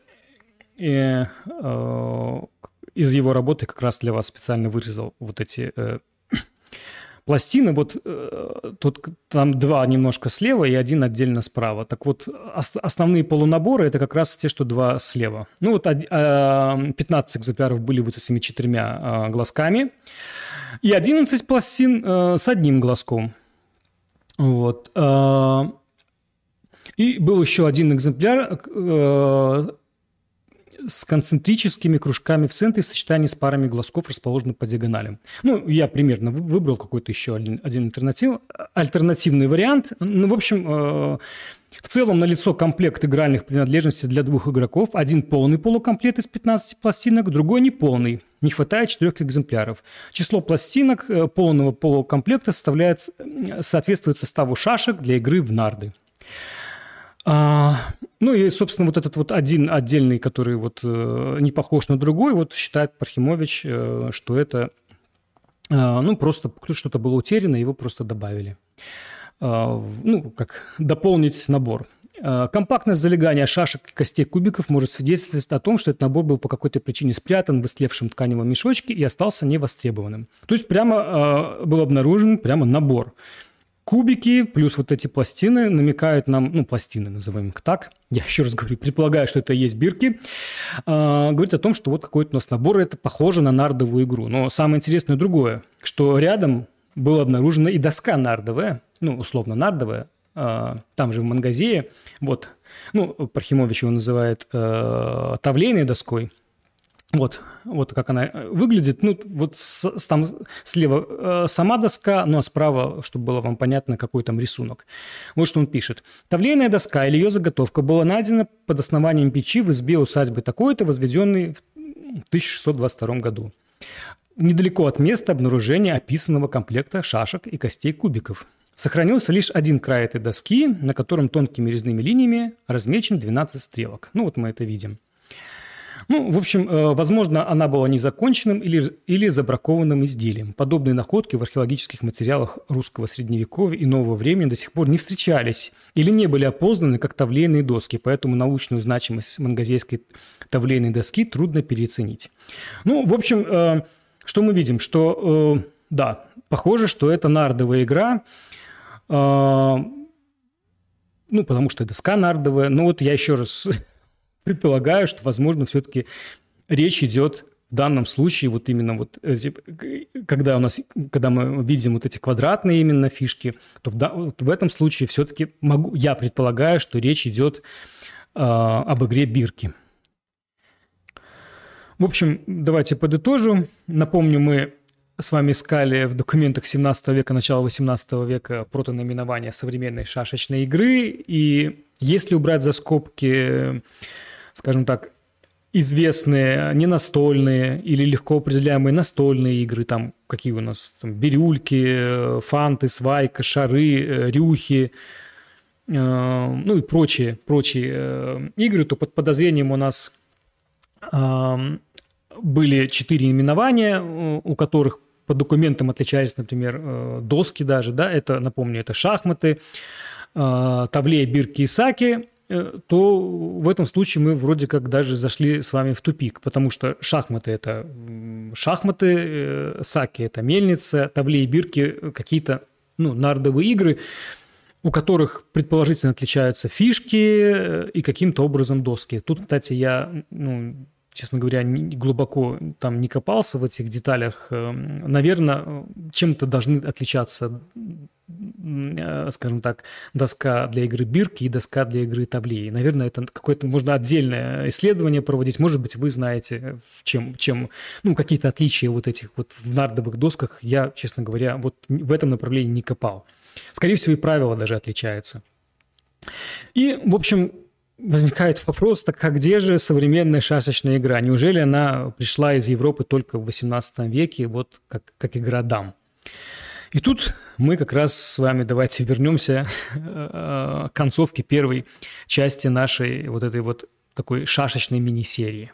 э, э, из его работы как раз для вас специально вырезал вот эти э, пластины, вот э, тут там два немножко слева и один отдельно справа. Так вот, ос- основные полунаборы – это как раз те, что два слева. Ну вот э, 15 экземпляров были вот этими четырьмя э, глазками, и 11 пластин э, с одним глазком. Вот. Э, и был еще один экземпляр э, с концентрическими кружками в центре в сочетании с парами глазков, расположенных по диагоналям. Ну, я примерно выбрал какой-то еще один, один альтернатив, альтернативный вариант. Ну, в общем, э, в целом налицо комплект игральных принадлежностей для двух игроков. Один полный полукомплект из 15 пластинок, другой неполный. Не хватает четырех экземпляров. Число пластинок э, полного полукомплекта составляет, соответствует составу шашек для игры в нарды. А, ну и, собственно, вот этот вот один отдельный, который вот э, не похож на другой, вот считает Пархимович, э, что это, э, ну, просто что-то было утеряно, его просто добавили. Э, ну, как дополнить набор. Э, компактность залегания шашек и костей кубиков может свидетельствовать о том, что этот набор был по какой-то причине спрятан в истлевшем тканевом мешочке и остался невостребованным. То есть прямо э, был обнаружен прямо набор кубики плюс вот эти пластины намекают нам, ну, пластины называем их так, я еще раз говорю, предполагаю, что это и есть бирки, э, говорит о том, что вот какой-то у нас набор, это похоже на нардовую игру. Но самое интересное другое, что рядом была обнаружена и доска нардовая, ну, условно нардовая, э, там же в Мангазее, вот, ну, Пархимович его называет э, тавлейной доской – вот, вот как она э, выглядит. Ну, вот с, там слева э, сама доска, ну а справа, чтобы было вам понятно, какой там рисунок. Вот что он пишет. Тавлейная доска или ее заготовка была найдена под основанием печи в избе усадьбы такой-то, возведенной в 1622 году. Недалеко от места обнаружения описанного комплекта шашек и костей кубиков. Сохранился лишь один край этой доски, на котором тонкими резными линиями размечен 12 стрелок. Ну вот мы это видим. Ну, в общем, э, возможно, она была незаконченным или, или забракованным изделием. Подобные находки в археологических материалах русского средневековья и нового времени до сих пор не встречались или не были опознаны как тавлейные доски, поэтому научную значимость мангазейской тавлейной доски трудно переоценить. Ну, в общем, э, что мы видим? Что, э, да, похоже, что это нардовая игра, ну, потому что доска нардовая. Но вот я еще раз предполагаю, что, возможно, все-таки речь идет в данном случае вот именно вот когда у нас, когда мы видим вот эти квадратные именно фишки, то в, вот в этом случае все-таки могу, я предполагаю, что речь идет э, об игре бирки. В общем, давайте подытожу. Напомню, мы с вами искали в документах 17 века, начала 18 века протонаименование современной шашечной игры. И если убрать за скобки, скажем так, известные ненастольные или легко определяемые настольные игры, там какие у нас, там, бирюльки, фанты, свайка, шары, рюхи, э, ну и прочие, прочие э, игры, то под подозрением у нас были четыре именования, у которых по документам отличались, например, э, доски даже, да, это, напомню, это шахматы, э, тавле, бирки и саки, э, то в этом случае мы вроде как даже зашли с вами в тупик, потому что шахматы – это шахматы, саки – это мельница, тавле и бирки – какие-то ну, нардовые игры, у которых предположительно отличаются фишки и каким-то образом доски. Тут, кстати, я ну, честно говоря, глубоко там не копался в этих деталях. Эм, Наверное, чем-то должны отличаться, э, скажем так, доска для игры бирки и доска для игры таблей. Наверное, это какое-то можно отдельное исследование проводить. Может быть, вы знаете, в чем, чем ну, какие-то отличия вот этих вот в нардовых досках. Я, честно говоря, вот в этом направлении не копал. Скорее всего, и правила даже отличаются. И, в общем, возникает вопрос, так а где же современная шашечная игра? Неужели она пришла из Европы только в 18 веке, вот как, как игра дам? И тут мы как раз с вами давайте вернемся э, к концовке первой части нашей вот этой вот такой шашечной мини-серии.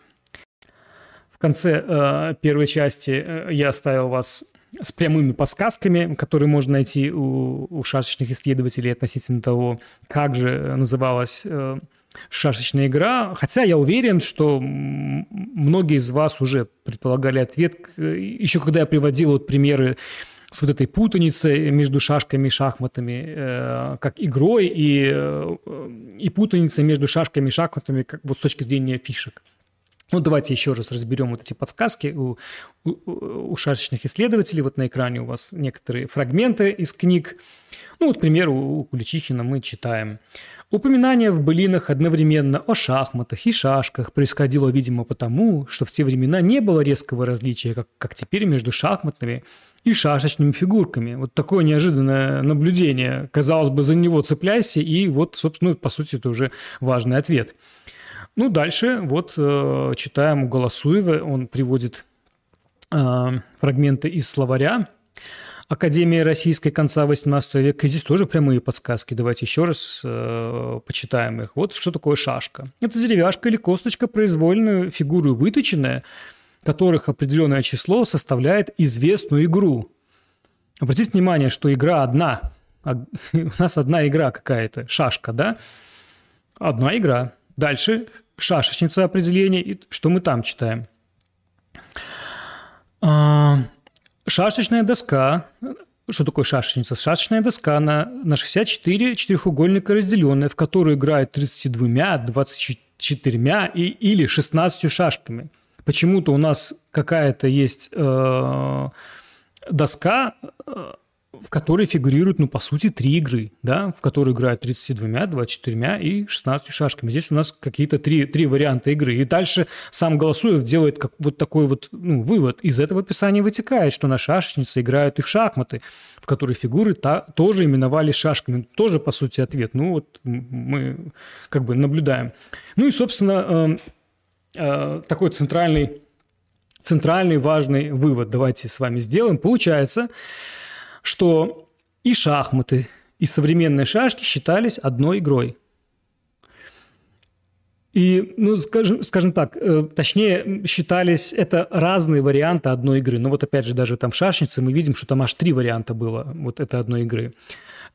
В конце э, первой части э, я оставил вас с прямыми подсказками, которые можно найти у, у шашечных исследователей относительно того, как же называлась шашечная игра. Хотя я уверен, что многие из вас уже предполагали ответ, еще когда я приводил вот примеры с вот этой путаницей между шашками и шахматами э, как игрой и, э, и путаницей между шашками и шахматами как вот с точки зрения фишек. Ну, давайте еще раз разберем вот эти подсказки у, у, у шашечных исследователей. Вот на экране у вас некоторые фрагменты из книг. Ну, вот, к примеру, у Куличихина мы читаем. Упоминание в былинах одновременно о шахматах и шашках происходило, видимо, потому, что в те времена не было резкого различия, как, как теперь между шахматными и шашечными фигурками. Вот такое неожиданное наблюдение. Казалось бы, за него цепляйся, и вот, собственно, по сути, это уже важный ответ. Ну, дальше вот э, читаем у Голосуева, он приводит э, фрагменты из словаря Академия российской конца 18 века. И здесь тоже прямые подсказки. Давайте еще раз э, почитаем их. Вот что такое шашка. Это деревяшка или косточка, произвольную фигуру выточенная, которых определенное число составляет известную игру. Обратите внимание, что игра одна. А, у нас одна игра какая-то, шашка, да? Одна игра. Дальше шашечница определения. И что мы там читаем? Шашечная доска. Что такое шашечница? Шашечная доска на, на 64 четырехугольника разделенная, в которую играют 32, 24 и, или 16 шашками. Почему-то у нас какая-то есть э, доска, э, в которой фигурируют, ну, по сути, три игры, да, в которой играют 32, 24 и 16 шашками. Здесь у нас какие-то три, три варианта игры. И дальше сам Голосуев делает как, вот такой вот ну, вывод. Из этого описания вытекает, что на шашечнице играют и в шахматы, в которые фигуры та, тоже именовались шашками. Тоже, по сути, ответ. Ну, вот мы как бы наблюдаем. Ну и, собственно, э, э, такой центральный, центральный важный вывод давайте с вами сделаем. Получается, что и шахматы, и современные шашки считались одной игрой. И, ну, скажем, скажем так, э, точнее, считались это разные варианты одной игры. Но вот опять же, даже там в шашнице мы видим, что там аж три варианта было вот этой одной игры.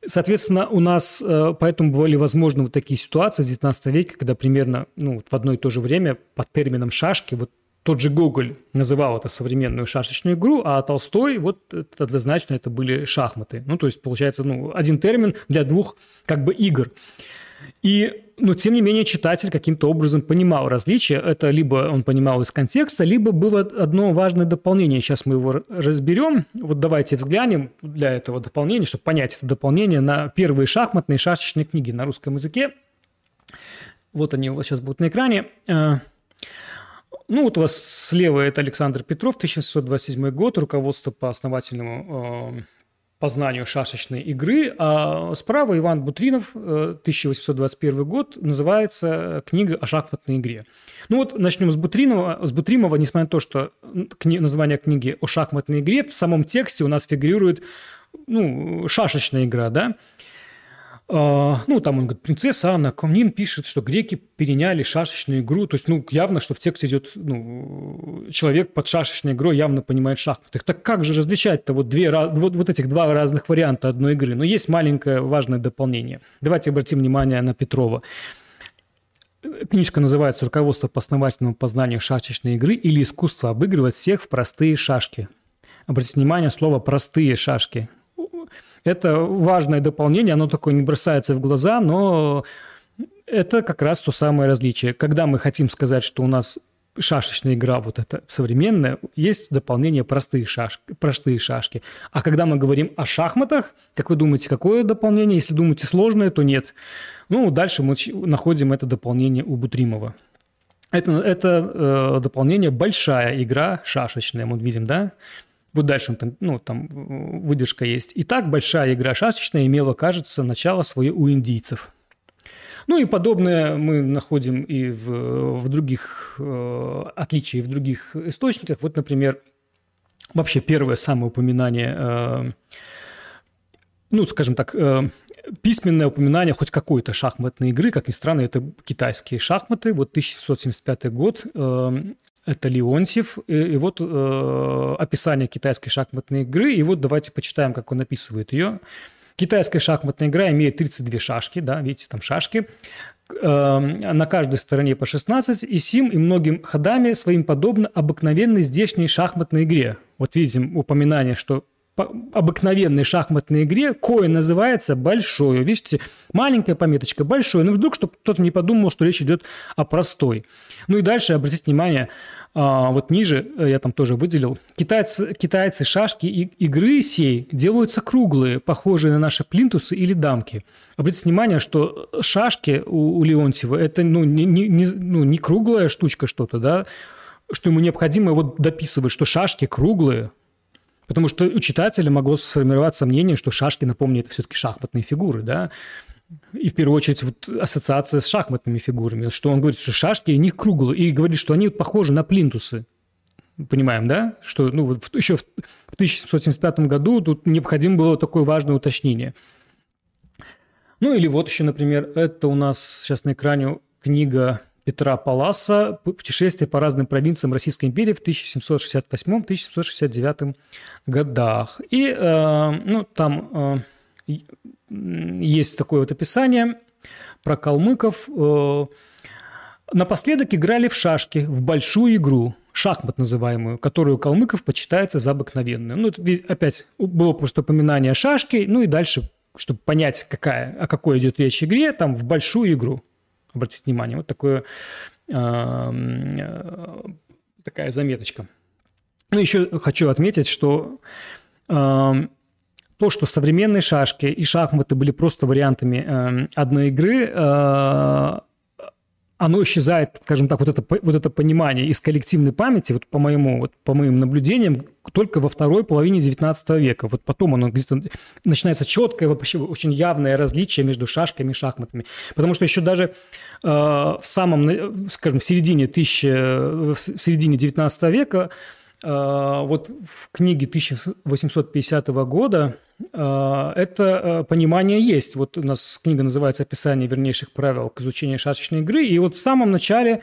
Соответственно, у нас э, поэтому были возможны вот такие ситуации в XIX веке, когда примерно ну, в одно и то же время под термином «шашки» вот тот же Гоголь называл это современную шашечную игру, а Толстой, вот это однозначно это были шахматы. Ну, то есть, получается, ну, один термин для двух как бы игр. И, но тем не менее, читатель каким-то образом понимал различия. Это либо он понимал из контекста, либо было одно важное дополнение. Сейчас мы его разберем. Вот давайте взглянем для этого дополнения, чтобы понять это дополнение, на первые шахматные шашечные книги на русском языке. Вот они у вас сейчас будут на экране. Э, ну, вот у вас слева это Александр Петров, 1727 год, руководство по основательному познанию шашечной игры, а справа Иван Бутринов, 1821 год, называется книга о шахматной игре. Ну вот начнем с Бутринова. С Бутримова, несмотря на то, что кни- название книги о шахматной игре, в самом тексте у нас фигурирует ну, шашечная игра, да, ну, там он говорит, принцесса Анна Комнин пишет, что греки переняли шашечную игру. То есть, ну, явно, что в тексте идет, ну, человек под шашечной игрой явно понимает шахматы. Так как же различать-то вот, две, вот, вот этих два разных варианта одной игры? Но есть маленькое важное дополнение. Давайте обратим внимание на Петрова. Книжка называется «Руководство по основательному познанию шашечной игры или искусство обыгрывать всех в простые шашки». Обратите внимание, слово «простые шашки». Это важное дополнение, оно такое не бросается в глаза, но это как раз то самое различие. Когда мы хотим сказать, что у нас шашечная игра вот эта современная, есть дополнение простые шашки, простые шашки. А когда мы говорим о шахматах, как вы думаете, какое дополнение? Если думаете сложное, то нет. Ну, дальше мы находим это дополнение у Бутримова. Это, это э, дополнение большая игра шашечная, мы видим, да? Вот дальше он там, ну, там выдержка есть. Итак, большая игра шашечная имела, кажется, начало свое у индийцев. Ну и подобное мы находим и в, в других э, отличий, в других источниках. Вот, например, вообще первое самое упоминание, э, ну, скажем так, э, письменное упоминание хоть какой-то шахматной игры, как ни странно, это китайские шахматы. Вот 1775 год, э, это Леонтьев. И, и вот э, описание китайской шахматной игры. И вот давайте почитаем, как он описывает ее. Китайская шахматная игра имеет 32 шашки, да, видите, там шашки. Э, на каждой стороне по 16, и сим и многим ходами своим подобно обыкновенной здешней шахматной игре. Вот видим упоминание, что обыкновенной шахматной игре кое называется большой. Видите, маленькая пометочка большой. Но вдруг, чтобы кто-то не подумал, что речь идет о простой. Ну и дальше обратите внимание, а, вот ниже э, я там тоже выделил. Китайцы, китайцы шашки и игры сей делаются круглые, похожие на наши плинтусы или дамки. Обратите внимание, что шашки у, у Леонтьева это ну, не, не, ну, не круглая штучка что-то, да, что ему необходимо вот дописывать, что шашки круглые, Потому что у читателя могло сформироваться мнение, что шашки, напомню, это все-таки шахматные фигуры, да, и в первую очередь вот ассоциация с шахматными фигурами, что он говорит, что шашки у них круглые, и говорит, что они похожи на плинтусы. Понимаем, да? Что ну, вот еще в 1775 году тут необходимо было такое важное уточнение. Ну или вот еще, например, это у нас сейчас на экране книга Петра Паласа «Путешествие по разным провинциям Российской империи в 1768-1769 годах». И э, ну, там э, есть такое вот описание про калмыков. Э, Напоследок играли в шашки, в большую игру, шахмат называемую, которую у калмыков почитается за обыкновенную. Ну, опять было просто упоминание шашки, ну и дальше, чтобы понять, какая, о какой идет речь игре, там в большую игру – Обратите внимание, вот такое, э, такая заметочка. Ну, еще хочу отметить, что то, что современные шашки и шахматы были просто вариантами э, одной игры, э, оно исчезает, скажем так, вот это, вот это понимание из коллективной памяти, вот по, моему, вот по моим наблюдениям, только во второй половине XIX века. Вот потом оно где-то начинается четкое, вообще очень явное различие между шашками и шахматами. Потому что еще даже э, в самом, скажем, в середине, тысячи, в середине XIX века вот в книге 1850 года а, это а, понимание есть. Вот у нас книга называется «Описание вернейших правил к изучению шашечной игры». И вот в самом начале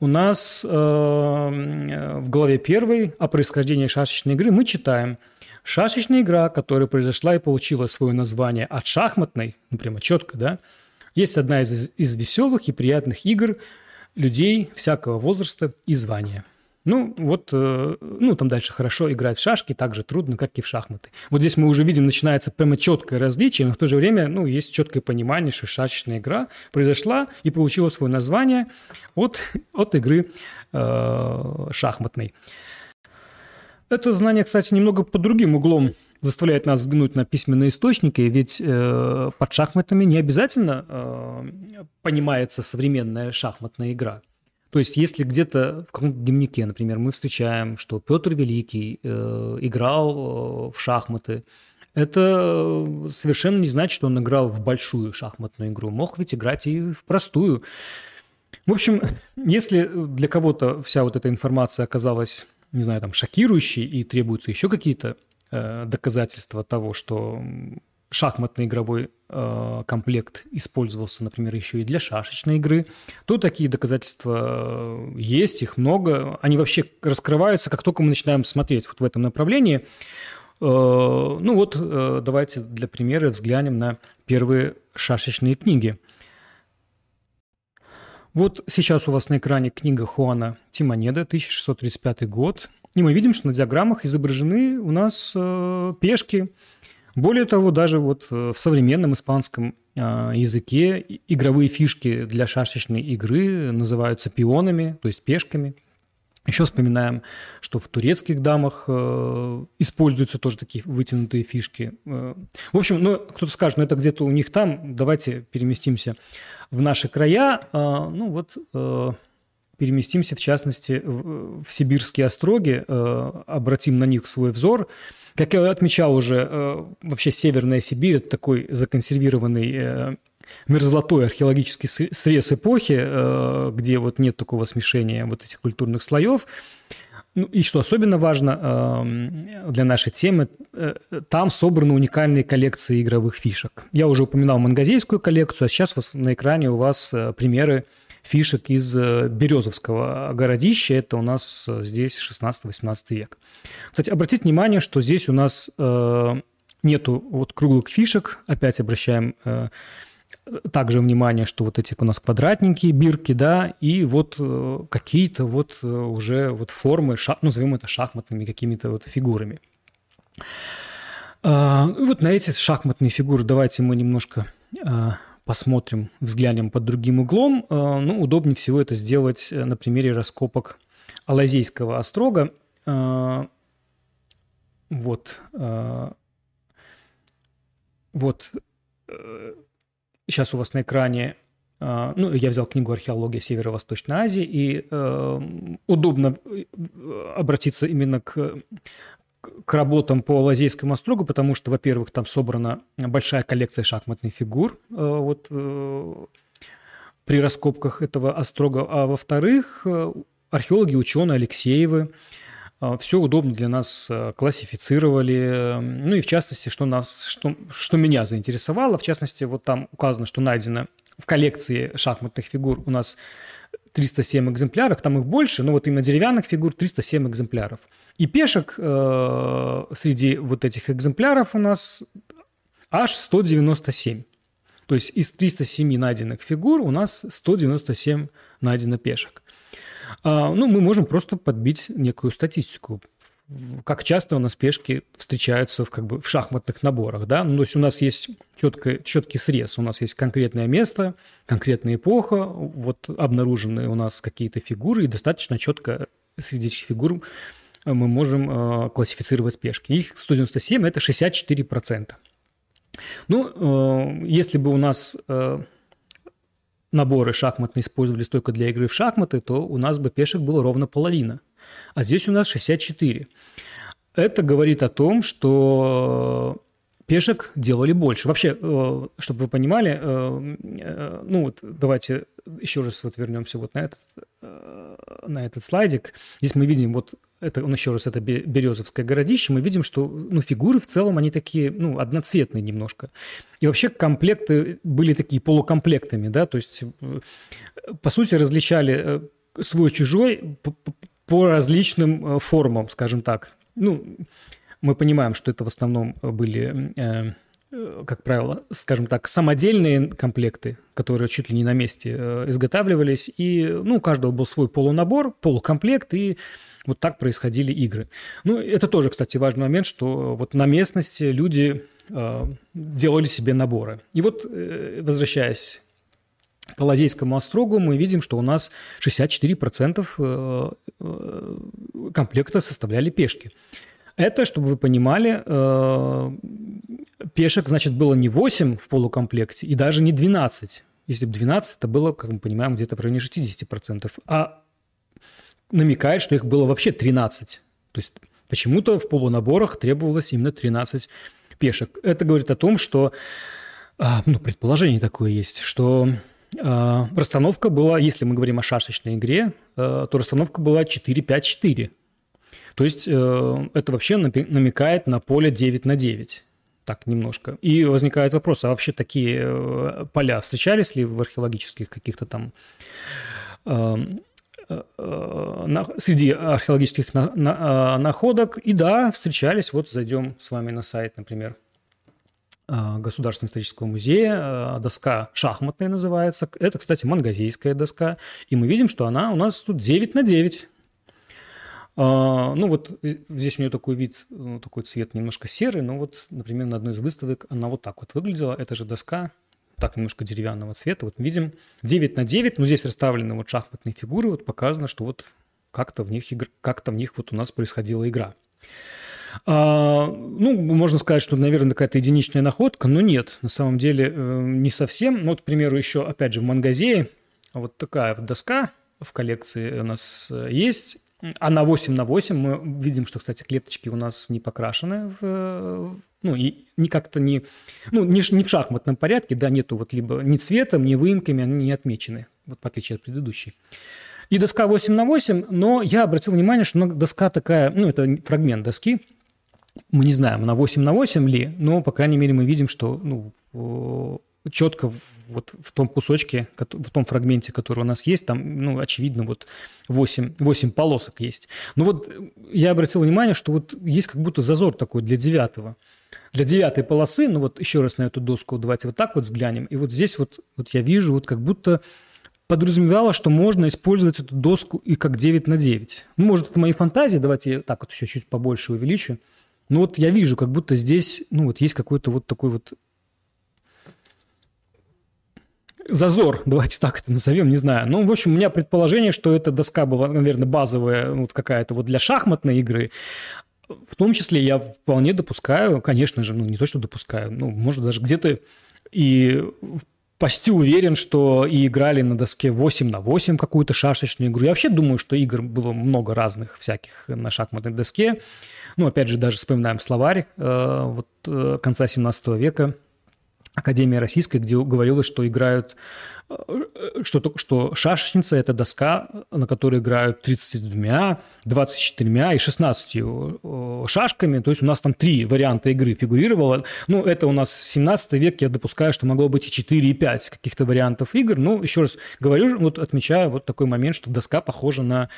у нас а, в главе первой о происхождении шашечной игры мы читаем «Шашечная игра, которая произошла и получила свое название от шахматной, ну прямо четко, да, есть одна из, из веселых и приятных игр людей всякого возраста и звания». Ну, вот, э, ну, там дальше хорошо играть в шашки, так же трудно, как и в шахматы. Вот здесь мы уже видим, начинается прямо четкое различие, но в то же время, ну, есть четкое понимание, что шашечная игра произошла и получила свое название от, от игры э, шахматной. Это знание, кстати, немного под другим углом заставляет нас взглянуть на письменные источники, ведь э, под шахматами не обязательно э, понимается современная шахматная игра – То есть, если где-то в каком-то дневнике, например, мы встречаем, что Петр Великий э, играл э, в шахматы, это совершенно не значит, что он играл в большую шахматную игру. Мог ведь играть и в простую. В общем, если для кого-то вся вот эта информация оказалась, не знаю, там, шокирующей и требуются еще какие-то э, доказательства того, что шахматный игровой э, комплект использовался, например, еще и для шашечной игры, то такие доказательства э, есть, их много. Они вообще раскрываются, как только мы начинаем смотреть вот в этом направлении. Э, ну вот, э, давайте для примера взглянем на первые шашечные книги. Вот сейчас у вас на экране книга Хуана Тимонеда, 1635 год. И мы видим, что на диаграммах изображены у нас э, пешки, более того, даже вот э, в современном испанском а, языке игровые фишки для шашечной игры называются пионами, то есть пешками. Еще вспоминаем, что в турецких дамах э, используются тоже такие вытянутые фишки. Э, в общем, ну, кто-то скажет, ну это где-то у них там, давайте переместимся в наши края. Э, ну вот переместимся, в частности, в, сибирские остроги, обратим на них свой взор – как я отмечал уже, э, вообще Северная Сибирь – это такой законсервированный э, мерзлотой археологический срез эпохи, э, где вот нет такого смешения вот этих культурных слоев. Ну, и что особенно важно для нашей темы, там собраны уникальные коллекции игровых фишек. Я уже упоминал мангазейскую коллекцию, а сейчас на экране у вас примеры фишек из э, Березовского городища. Это у нас э, здесь 16-18 век. Кстати, обратите внимание, что здесь у нас э, нету вот круглых фишек. Опять обращаем также внимание, что вот эти у нас квадратненькие бирки, да, и вот какие-то вот уже вот формы, ну, назовем это шахматными какими-то вот фигурами. Вот на эти шахматные фигуры давайте мы немножко посмотрим, взглянем под другим углом, э, ну, удобнее всего это сделать э, на примере раскопок Алазейского острога. Э, вот. Вот. Сейчас у вас на экране ну, я взял книгу «Археология Северо-Восточной Азии», и э, удобно обратиться именно к к работам по Лазейскому острогу, потому что, во-первых, там собрана большая коллекция шахматных фигур э, вот, э, при раскопках этого острога, а во-вторых, э, археологи, ученые Алексеевы все удобно для нас классифицировали. Ну и в частности, что, нас, что, что меня заинтересовало, в частности, вот там указано, что найдено в коллекции шахматных фигур у нас 307 экземпляров, там их больше, но вот именно деревянных фигур 307 экземпляров. И пешек э, среди вот этих экземпляров у нас аж 197. То есть из 307 найденных фигур у нас 197 найдено пешек. А, ну, мы можем просто подбить некую статистику. Как часто у нас пешки встречаются в, как бы, в шахматных наборах, да? Ну, то есть у нас есть четкий, четкий срез, у нас есть конкретное место, конкретная эпоха, вот обнаружены у нас какие-то фигуры, и достаточно четко среди этих фигур мы можем э, классифицировать пешки. Их 197 – это 64%. Ну, э, если бы у нас э, наборы шахматные использовались только для игры в шахматы, то у нас бы пешек было ровно половина. А здесь у нас 64. Это говорит о том, что пешек делали больше. Вообще, чтобы вы понимали, ну вот давайте еще раз вот вернемся вот на этот, на этот слайдик. Здесь мы видим вот это, он еще раз, это Березовское городище, мы видим, что ну, фигуры в целом, они такие, ну, одноцветные немножко. И вообще комплекты были такие полукомплектами, да, то есть, э, по сути, различали э, свой-чужой по, по различным э, формам, скажем так. Ну, мы понимаем, что это в основном были, как правило, скажем так, самодельные комплекты, которые чуть ли не на месте изготавливались, и, ну, у каждого был свой полунабор, полукомплект, и вот так происходили игры. Ну, это тоже, кстати, важный момент, что вот на местности люди э, делали себе наборы. И вот, э, возвращаясь к Лазейскому острогу, мы видим, что у нас 64% э, э, комплекта составляли пешки. Это, чтобы вы понимали, э, пешек, значит, было не 8 в полукомплекте и даже не 12. Если бы 12, это было, как мы понимаем, где-то в районе 60%. А намекает, что их было вообще 13. То есть почему-то в полунаборах требовалось именно 13 пешек. Это говорит о том, что, а, ну, предположение такое есть, что а, расстановка была, если мы говорим о шашечной игре, то расстановка была 4-5-4. То есть э, это вообще намекает на поле 9 на 9 так немножко. И возникает вопрос, а вообще такие э, поля встречались ли в археологических каких-то там эм, э, среди археологических находок? И да, встречались. Вот зайдем с вами на сайт, например, Государственного исторического музея. Доска шахматная называется. Это, кстати, мангазийская доска. И мы видим, что она у нас тут 9 на 9. А, ну вот здесь у нее такой вид, ну, такой цвет немножко серый, но вот, например, на одной из выставок она вот так вот выглядела. Это же доска, так немножко деревянного цвета. Вот мы видим 9 на 9, но здесь расставлены вот шахматные фигуры, вот показано, что вот как-то в них, игр... как-то в них вот у нас происходила игра. А, ну, можно сказать, что, наверное, какая-то единичная находка, но нет, на самом деле э, не совсем. Ну, вот, к примеру, еще, опять же, в Мангазее вот такая вот доска в коллекции у нас э, есть. А на 8 на 8 мы видим, что, кстати, клеточки у нас не покрашены в, ну, и не как-то не, ну, не, не в шахматном порядке, да, нету вот либо ни цветом, ни выемками, они не отмечены, вот в отличие от предыдущей. И доска 8 на 8, но я обратил внимание, что доска такая, ну, это фрагмент доски, мы не знаем, на 8 на 8 ли, но, по крайней мере, мы видим, что ну, четко вот в том кусочке, в том фрагменте, который у нас есть, там, ну, очевидно, вот 8, 8 полосок есть. Но вот я обратил внимание, что вот есть как будто зазор такой для девятого. Для девятой полосы, ну вот еще раз на эту доску давайте вот так вот взглянем. И вот здесь вот, вот я вижу вот как будто подразумевало, что можно использовать эту доску и как 9 на 9. Ну, может, это мои фантазии, давайте я так вот еще чуть побольше увеличу. Но вот я вижу, как будто здесь, ну вот есть какой-то вот такой вот зазор, давайте так это назовем, не знаю. Ну, в общем, у меня предположение, что эта доска была, наверное, базовая, вот какая-то вот для шахматной игры. В том числе я вполне допускаю, конечно же, ну, не то, что допускаю, ну, может, даже где-то и почти уверен, что и играли на доске 8 на 8 какую-то шашечную игру. Я вообще думаю, что игр было много разных всяких на шахматной доске. Ну, опять же, даже вспоминаем словарь э, вот, э, конца 17 века – Академия Российской, где говорилось, что играют, э, что, что шашечница – это доска, на которой играют 32, 24 и 16 э, шашками. То есть у нас там три варианта игры фигурировало. Ну, это у нас 17 век, я допускаю, что могло быть и 4, и 5 каких-то вариантов игр. Ну, еще раз говорю, вот отмечаю вот такой момент, что доска похожа на…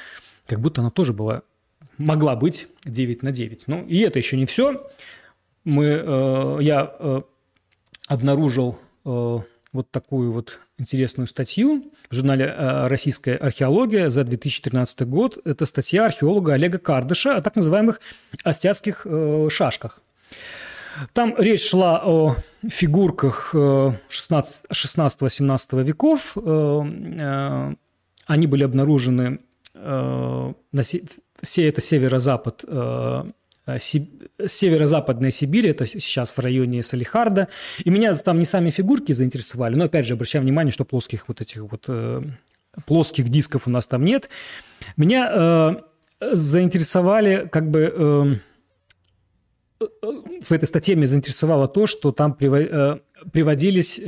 Как будто она тоже была, могла быть 9 на 9. Ну, и это еще не все. Мы, э, я э, обнаружил э, вот такую вот интересную статью в журнале э, «Российская археология» за 2013 год. Это статья археолога Олега Кардыша о так называемых остяцких э, шашках. Там речь шла о фигурках 16-17 веков. Они были обнаружены на это северо-запад Э, северо-западная Сибирь, это сейчас в районе Салихарда. И меня там не сами фигурки заинтересовали, но опять же обращаю внимание, что плоских вот этих вот э, плоских дисков у нас там нет. Меня э, заинтересовали как бы... Э, в этой статье меня заинтересовало то, что там э, приводились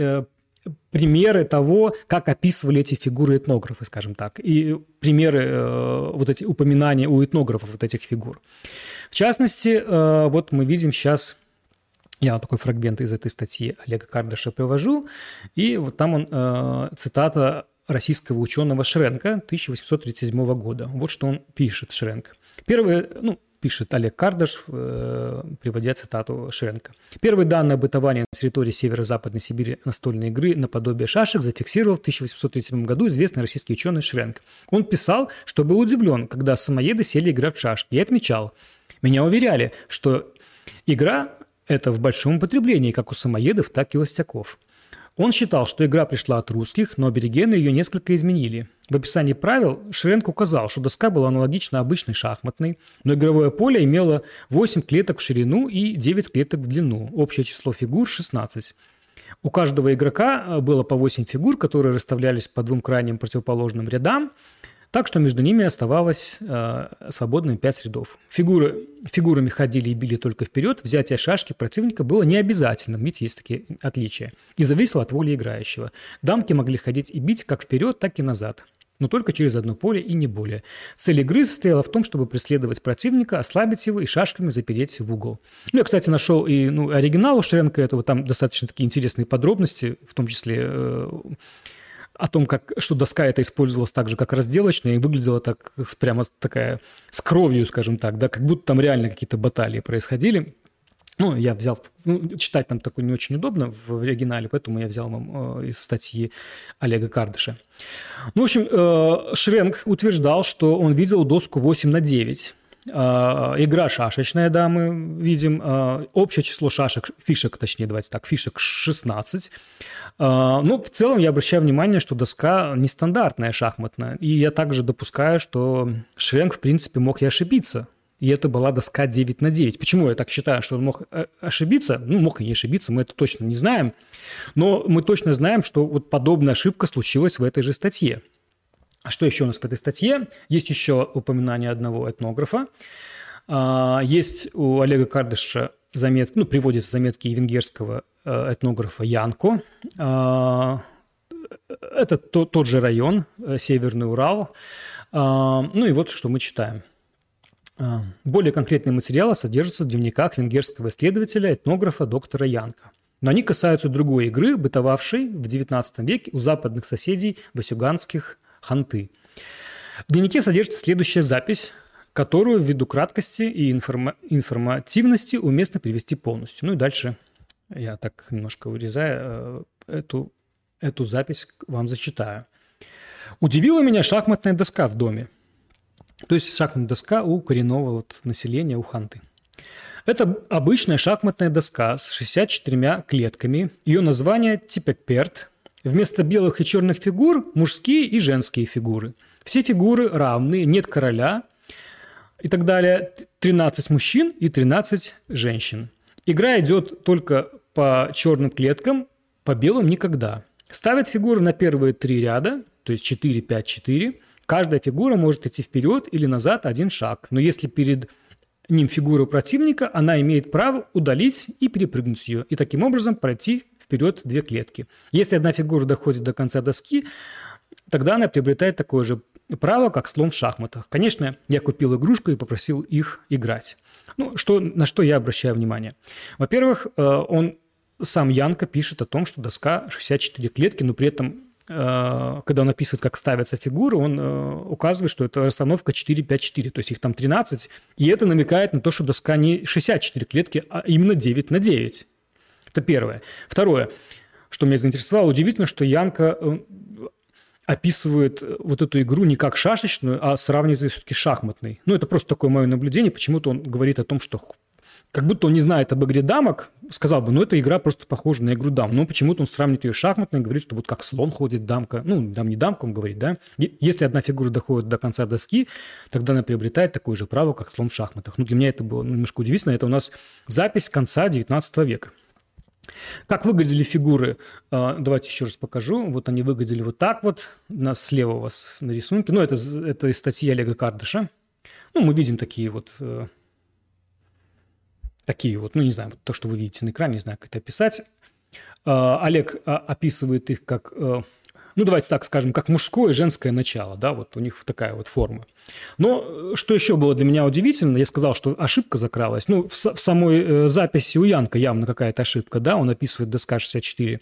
примеры того, как описывали эти фигуры этнографы, скажем так, и примеры, вот эти упоминания у этнографов вот этих фигур. В частности, э, вот мы видим сейчас я такой фрагмент из этой статьи Олега Кардаша привожу, и вот там он, э, цитата российского ученого Шренка 1837 года. Вот что он пишет, Шренк. Первое, ну, пишет Олег Кардаш, э, приводя цитату Шренка. Первые данные о бытовании на территории северо-западной Сибири настольной игры наподобие шашек зафиксировал в 1837 году известный российский ученый Шренк. Он писал, что был удивлен, когда самоеды сели играть в шашки, и отмечал – меня уверяли, что игра – это в большом употреблении как у самоедов, так и у остяков. Он считал, что игра пришла от русских, но аборигены ее несколько изменили. В описании правил Шренк указал, что доска была аналогична обычной шахматной, но игровое поле имело 8 клеток в ширину и 9 клеток в длину. Общее число фигур – 16. У каждого игрока было по 8 фигур, которые расставлялись по двум крайним противоположным рядам, так что между ними оставалось э, свободными 5 рядов. Фигуры, фигурами ходили и били только вперед, взятие шашки противника было не обязательным, видите, есть такие отличия, и зависело от воли играющего. Дамки могли ходить и бить как вперед, так и назад но только через одно поле и не более. Цель игры состояла в том, чтобы преследовать противника, ослабить его и шашками запереть в угол. Ну, я, кстати, нашел и ну, оригинал у Шренка этого, там достаточно такие интересные подробности, в том числе э, о том, как, что доска это использовалась так же, как разделочная, и выглядела так прямо такая с кровью, скажем так, да, как будто там реально какие-то баталии происходили. Ну, я взял, ну, читать там такое не очень удобно в оригинале, поэтому я взял вам э, из статьи Олега Кардыша. Ну, в общем, э, Шренк утверждал, что он видел доску 8 на 9. Э, игра шашечная, да, мы видим. Э, общее число шашек, фишек, точнее, давайте так, фишек 16. Э, ну, в целом я обращаю внимание, что доска нестандартная шахматная. И я также допускаю, что Шренк, в принципе, мог и ошибиться и это была доска 9 на 9. Почему я так считаю, что он мог э, ошибиться? Ну, мог и не ошибиться, мы это точно не знаем. Но мы точно знаем, что вот подобная ошибка случилась в этой же статье. А что еще у нас в этой статье? Есть еще упоминание одного этнографа. А, есть у Олега Кардыша заметки, ну, приводятся заметки венгерского этнографа Янко. А, это тот же район, э, Северный Урал. Ну и вот что мы читаем – а, более конкретные материалы содержатся в дневниках венгерского исследователя, этнографа доктора Янка. Но они касаются другой игры, бытовавшей в XIX веке у западных соседей васюганских ханты. В дневнике содержится следующая запись, которую ввиду краткости и информа- информативности уместно привести полностью. Ну и дальше я так немножко урезаю э, эту, эту запись вам зачитаю. Удивила меня шахматная доска в доме. То есть шахматная доска у коренного вот населения, у ханты. Это обычная шахматная доска с 64 клетками. Ее название типекперт. Вместо белых и черных фигур мужские и женские фигуры. Все фигуры равны, нет короля и так далее. 13 мужчин и 13 женщин. Игра идет только по черным клеткам, по белым никогда. Ставят фигуры на первые три ряда, то есть 4, 5, 4. Каждая фигура может идти вперед или назад один шаг, но если перед ним фигура противника, она имеет право удалить и перепрыгнуть ее, и таким образом пройти вперед две клетки. Если одна фигура доходит до конца доски, тогда она приобретает такое же право, как слон в шахматах. Конечно, я купил игрушку и попросил их играть. Ну, что, на что я обращаю внимание? Во-первых, э, он сам Янка пишет о том, что доска 64 клетки, но при этом Э, когда он описывает, как ставятся фигуры, он э, указывает, что это расстановка 4-5-4, то есть их там 13, и это намекает на то, что доска не 64 клетки, а именно 9 на 9. Это первое. Второе, что меня заинтересовало, удивительно, что Янка э, описывает вот эту игру не как шашечную, а сравнивает все-таки шахматной. Ну, это просто такое мое наблюдение. Почему-то он говорит о том, что как будто он не знает об игре дамок, сказал бы, ну, эта игра просто похожа на игру дам. Но почему-то он сравнивает ее с шахматной говорит, что вот как слон ходит дамка. Ну, дам не дамка, он говорит, да. Если одна фигура доходит до конца доски, тогда она приобретает такое же право, как слон в шахматах. Ну, для меня это было немножко удивительно. Это у нас запись конца 19 века. Как выглядели фигуры? А, давайте еще раз покажу. Вот они выглядели вот так вот. У нас слева у вас на рисунке. Ну, это, это из статьи Олега Кардыша. Ну, мы видим такие вот э, Такие вот, ну, не знаю, то, что вы видите на экране, не знаю, как это описать. А, Олег а, описывает их как, э, ну, давайте так скажем, как мужское и женское начало, да, вот у них такая вот форма. Но э, что еще было для меня удивительно, я сказал, что ошибка закралась. Ну, в, в самой э, записи у Янка явно какая-то ошибка, да, он описывает доска 64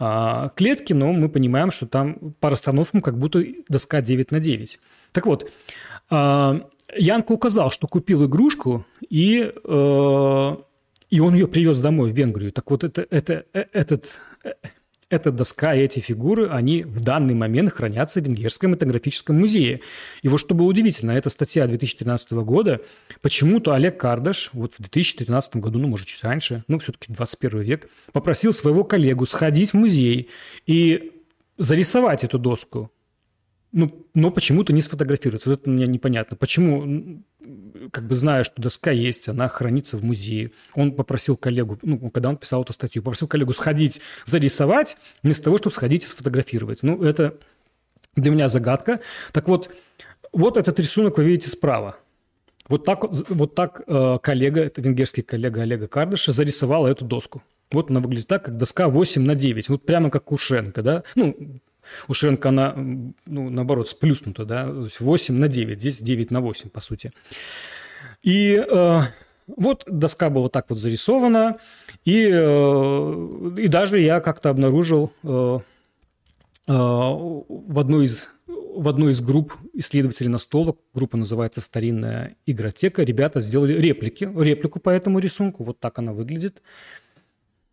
а, клетки, но мы понимаем, что там по расстановкам как будто доска 9 на 9. Так вот, Янко указал, что купил игрушку, и, э, и он ее привез домой в Венгрию. Так вот, это, это, э, этот, э, эта доска и эти фигуры, они в данный момент хранятся в Венгерском этнографическом музее. И вот что было удивительно, эта статья 2013 года, почему-то Олег Кардаш вот в 2013 году, ну, может, чуть раньше, ну, все-таки 21 век, попросил своего коллегу сходить в музей и зарисовать эту доску ну, но почему-то не сфотографируется. Вот это мне непонятно. Почему, как бы зная, что доска есть, она хранится в музее. Он попросил коллегу, ну, когда он писал эту статью, попросил коллегу сходить зарисовать, вместо того, чтобы сходить и сфотографировать. Ну, это для меня загадка. Так вот, вот этот рисунок вы видите справа. Вот так, вот так э, коллега, это венгерский коллега Олега Кардыша, зарисовал эту доску. Вот она выглядит так, как доска 8 на 9. Вот прямо как у Шенка, да? Ну, у Шенка она, ну, наоборот, сплюснута, да? То есть 8 на 9. Здесь 9 на 8, по сути. И э, вот доска была так вот зарисована. И, э, и даже я как-то обнаружил э, э, в одной из в одной из групп исследователей настолок, группа называется «Старинная игротека», ребята сделали реплики, реплику по этому рисунку, вот так она выглядит.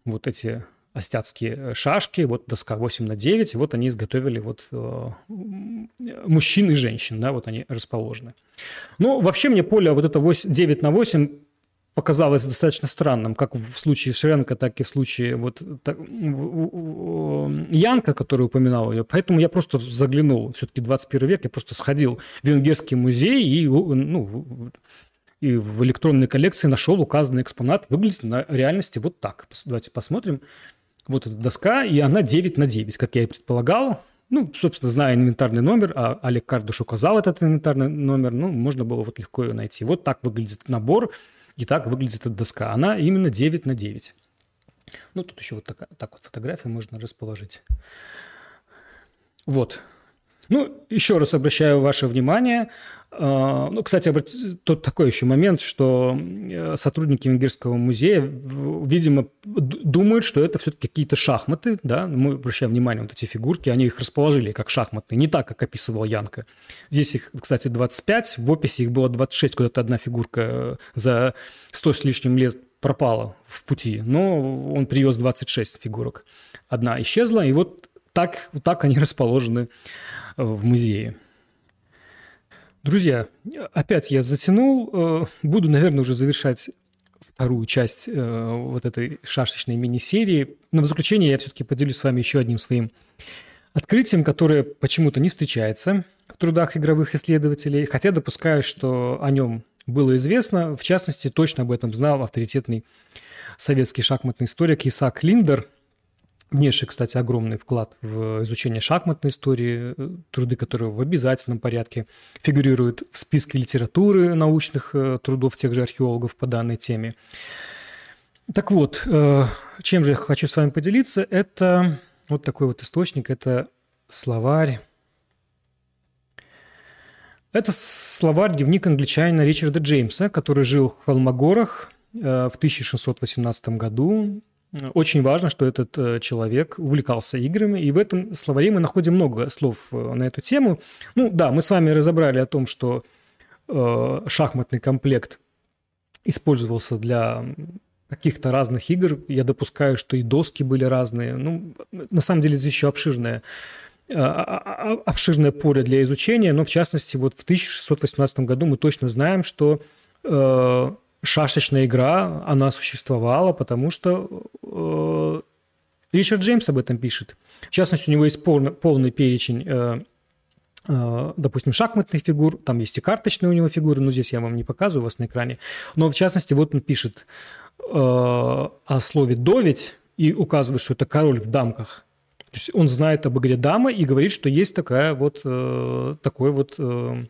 Вот эти остяцкие шашки, вот доска 8 на 9, вот они изготовили вот э, мужчин и женщин, да, вот они расположены. Ну, вообще мне поле вот это 8, 9 на 8 показалось достаточно странным, как в случае Шренка, так и в случае вот так, Янка, который упоминал ее. Поэтому я просто заглянул, все-таки 21 век, я просто сходил в Венгерский музей и, ну, и в электронной коллекции нашел указанный экспонат. Выглядит на реальности вот так. Давайте посмотрим. Вот эта доска, и она 9 на 9, как я и предполагал. Ну, собственно, зная инвентарный номер, а Олег Кардуш указал этот инвентарный номер, ну, можно было вот легко ее найти. Вот так выглядит набор и так выглядит эта доска. Она именно 9 на 9. Ну, тут еще вот такая, так вот фотография можно расположить. Вот. Ну, еще раз обращаю ваше внимание. А, ну, кстати, тут такой еще момент, что э, сотрудники Венгерского музея, видимо, думают, что это все-таки какие-то шахматы, да, мы обращаем внимание, вот эти фигурки, они их расположили как шахматные, не так, как описывал Янка. Здесь их, кстати, 25, в описи их было 26, куда-то одна фигурка э, за 100 с лишним лет пропала в пути, но он привез 26 фигурок. Одна исчезла, и вот так, вот так они расположены в музее. Друзья, опять я затянул. Э, буду, наверное, уже завершать вторую часть э, вот этой шашечной мини-серии. Но в заключение я все-таки поделюсь с вами еще одним своим открытием, которое почему-то не встречается в трудах игровых исследователей, хотя допускаю, что о нем было известно. В частности, точно об этом знал авторитетный советский шахматный историк Исаак Линдер, внесший, кстати, огромный вклад в изучение шахматной истории, э, труды которого в обязательном порядке фигурируют в списке литературы научных э, трудов тех же археологов по данной теме. Так вот, э, чем же я хочу с вами поделиться, это вот такой вот источник, это словарь. Это словарь дневник англичанина Ричарда Джеймса, который жил в Холмогорах в 1618 году очень важно, что этот э, человек увлекался играми, и в этом словаре мы находим много слов э, на эту тему. Ну да, мы с вами разобрали о том, что э, шахматный комплект использовался для каких-то разных игр. Я допускаю, что и доски были разные. Ну, на самом деле здесь еще обширное а, а, а, обширное поле для изучения, но в частности вот в 1618 году мы точно знаем, что шашечная игра, она существовала, потому что э, Ричард Джеймс об этом пишет. В частности, у него есть полный, полный перечень, э, э, допустим, шахматных фигур, там есть и карточные у него фигуры, но здесь я вам не показываю у вас на экране. Но в частности, вот он пишет э, о слове «доведь» и указывает, что это король в дамках. То есть он знает об игре дамы и говорит, что есть такая вот, э, такой вот... Э,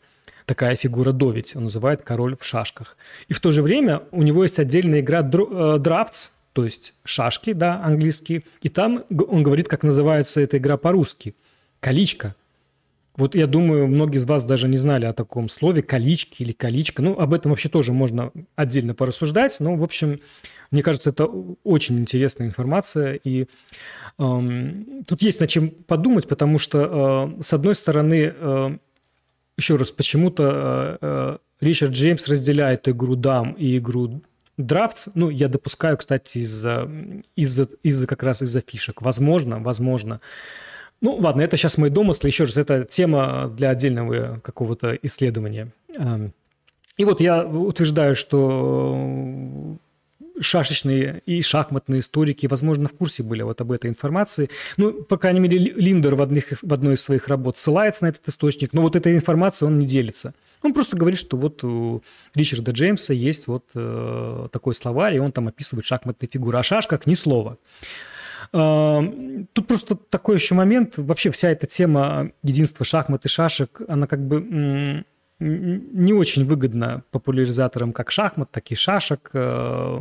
такая фигура Довить. Он называет король в шашках. И в то же время у него есть отдельная игра Drafts, э, то есть шашки, да, английские. И там он говорит, как называется эта игра по-русски. Количка. Вот я думаю, многие из вас даже не знали о таком слове «колички» или «количка». Ну, об этом вообще тоже можно отдельно порассуждать. Но, в общем, мне кажется, это очень интересная информация. И эм, тут есть над чем подумать, потому что, э, с одной стороны, э, еще раз, почему-то э, э, Ричард Джеймс разделяет игру дам и игру драфтс. Ну, я допускаю, кстати, из-за из из как раз из-за фишек. Возможно, возможно. Ну, ладно, это сейчас мои домыслы. Еще раз, это тема для отдельного какого-то исследования. Эм, и вот я утверждаю, что шашечные и шахматные историки, возможно, в курсе были вот об этой информации. Ну, по крайней мере, Линдер в, одних, в одной из своих работ ссылается на этот источник, но вот этой информацией он не делится. Он просто говорит, что вот у Ричарда Джеймса есть вот э, такой словарь, и он там описывает шахматные фигуры. О шашках ни слова. Тут просто такой еще момент. Вообще вся эта тема единства шахмат и шашек, она как бы не очень выгодно популяризаторам как шахмат, так и шашек. Э,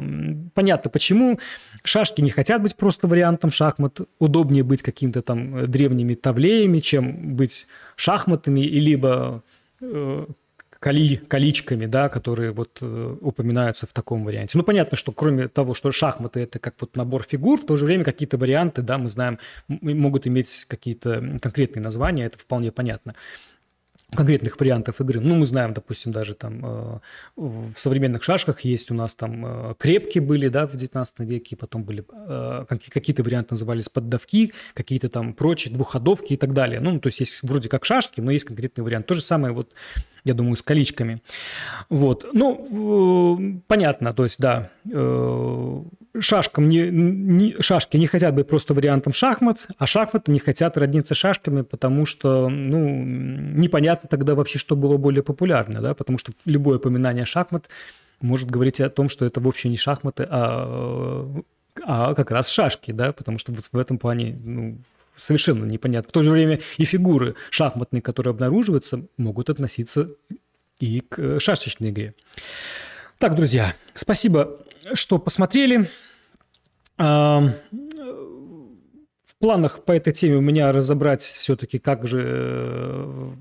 понятно, почему. Шашки не хотят быть просто вариантом шахмат. Удобнее быть какими-то там древними тавлеями, чем быть шахматами, и либо э, кали, количками, да, которые вот э, упоминаются в таком варианте. Ну, понятно, что кроме того, что шахматы – это как вот набор фигур, в то же время какие-то варианты, да, мы знаем, могут иметь какие-то конкретные названия, это вполне понятно конкретных вариантов игры. Ну, мы знаем, допустим, даже там э, в современных шашках есть у нас там э, крепки были, да, в 19 веке, потом были э, какие-то варианты назывались поддавки, какие-то там прочие двухходовки и так далее. Ну, то есть есть вроде как шашки, но есть конкретный вариант. То же самое вот я думаю, с количками. Вот. Ну, понятно, то есть, да, шашкам не, не, шашки не хотят быть просто вариантом шахмат, а шахматы не хотят родниться шашками, потому что, ну, непонятно тогда вообще, что было более популярно, да, потому что любое упоминание шахмат может говорить о том, что это вообще не шахматы, а, а как раз шашки, да, потому что вот в этом плане, ну, совершенно непонятно. В то же время и фигуры шахматные, которые обнаруживаются, могут относиться и к шашечной игре. Так, друзья, спасибо что посмотрели. В планах по этой теме у меня разобрать все-таки, как же э,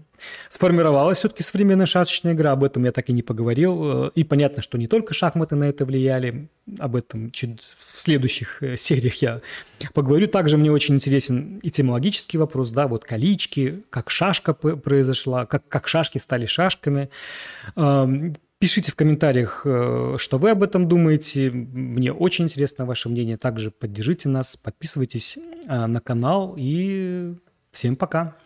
сформировалась все-таки современная шашечная игра. Об этом я так и не поговорил. И понятно, что не только шахматы на это влияли. Об этом чуть в следующих э, сериях я поговорю. Также мне очень интересен этимологический вопрос, да, вот колички, как шашка произошла, как, как шашки стали шашками. Пишите в комментариях, э, что вы об этом думаете. Мне очень интересно ваше мнение. Также поддержите нас, подписывайтесь э, на канал и всем пока.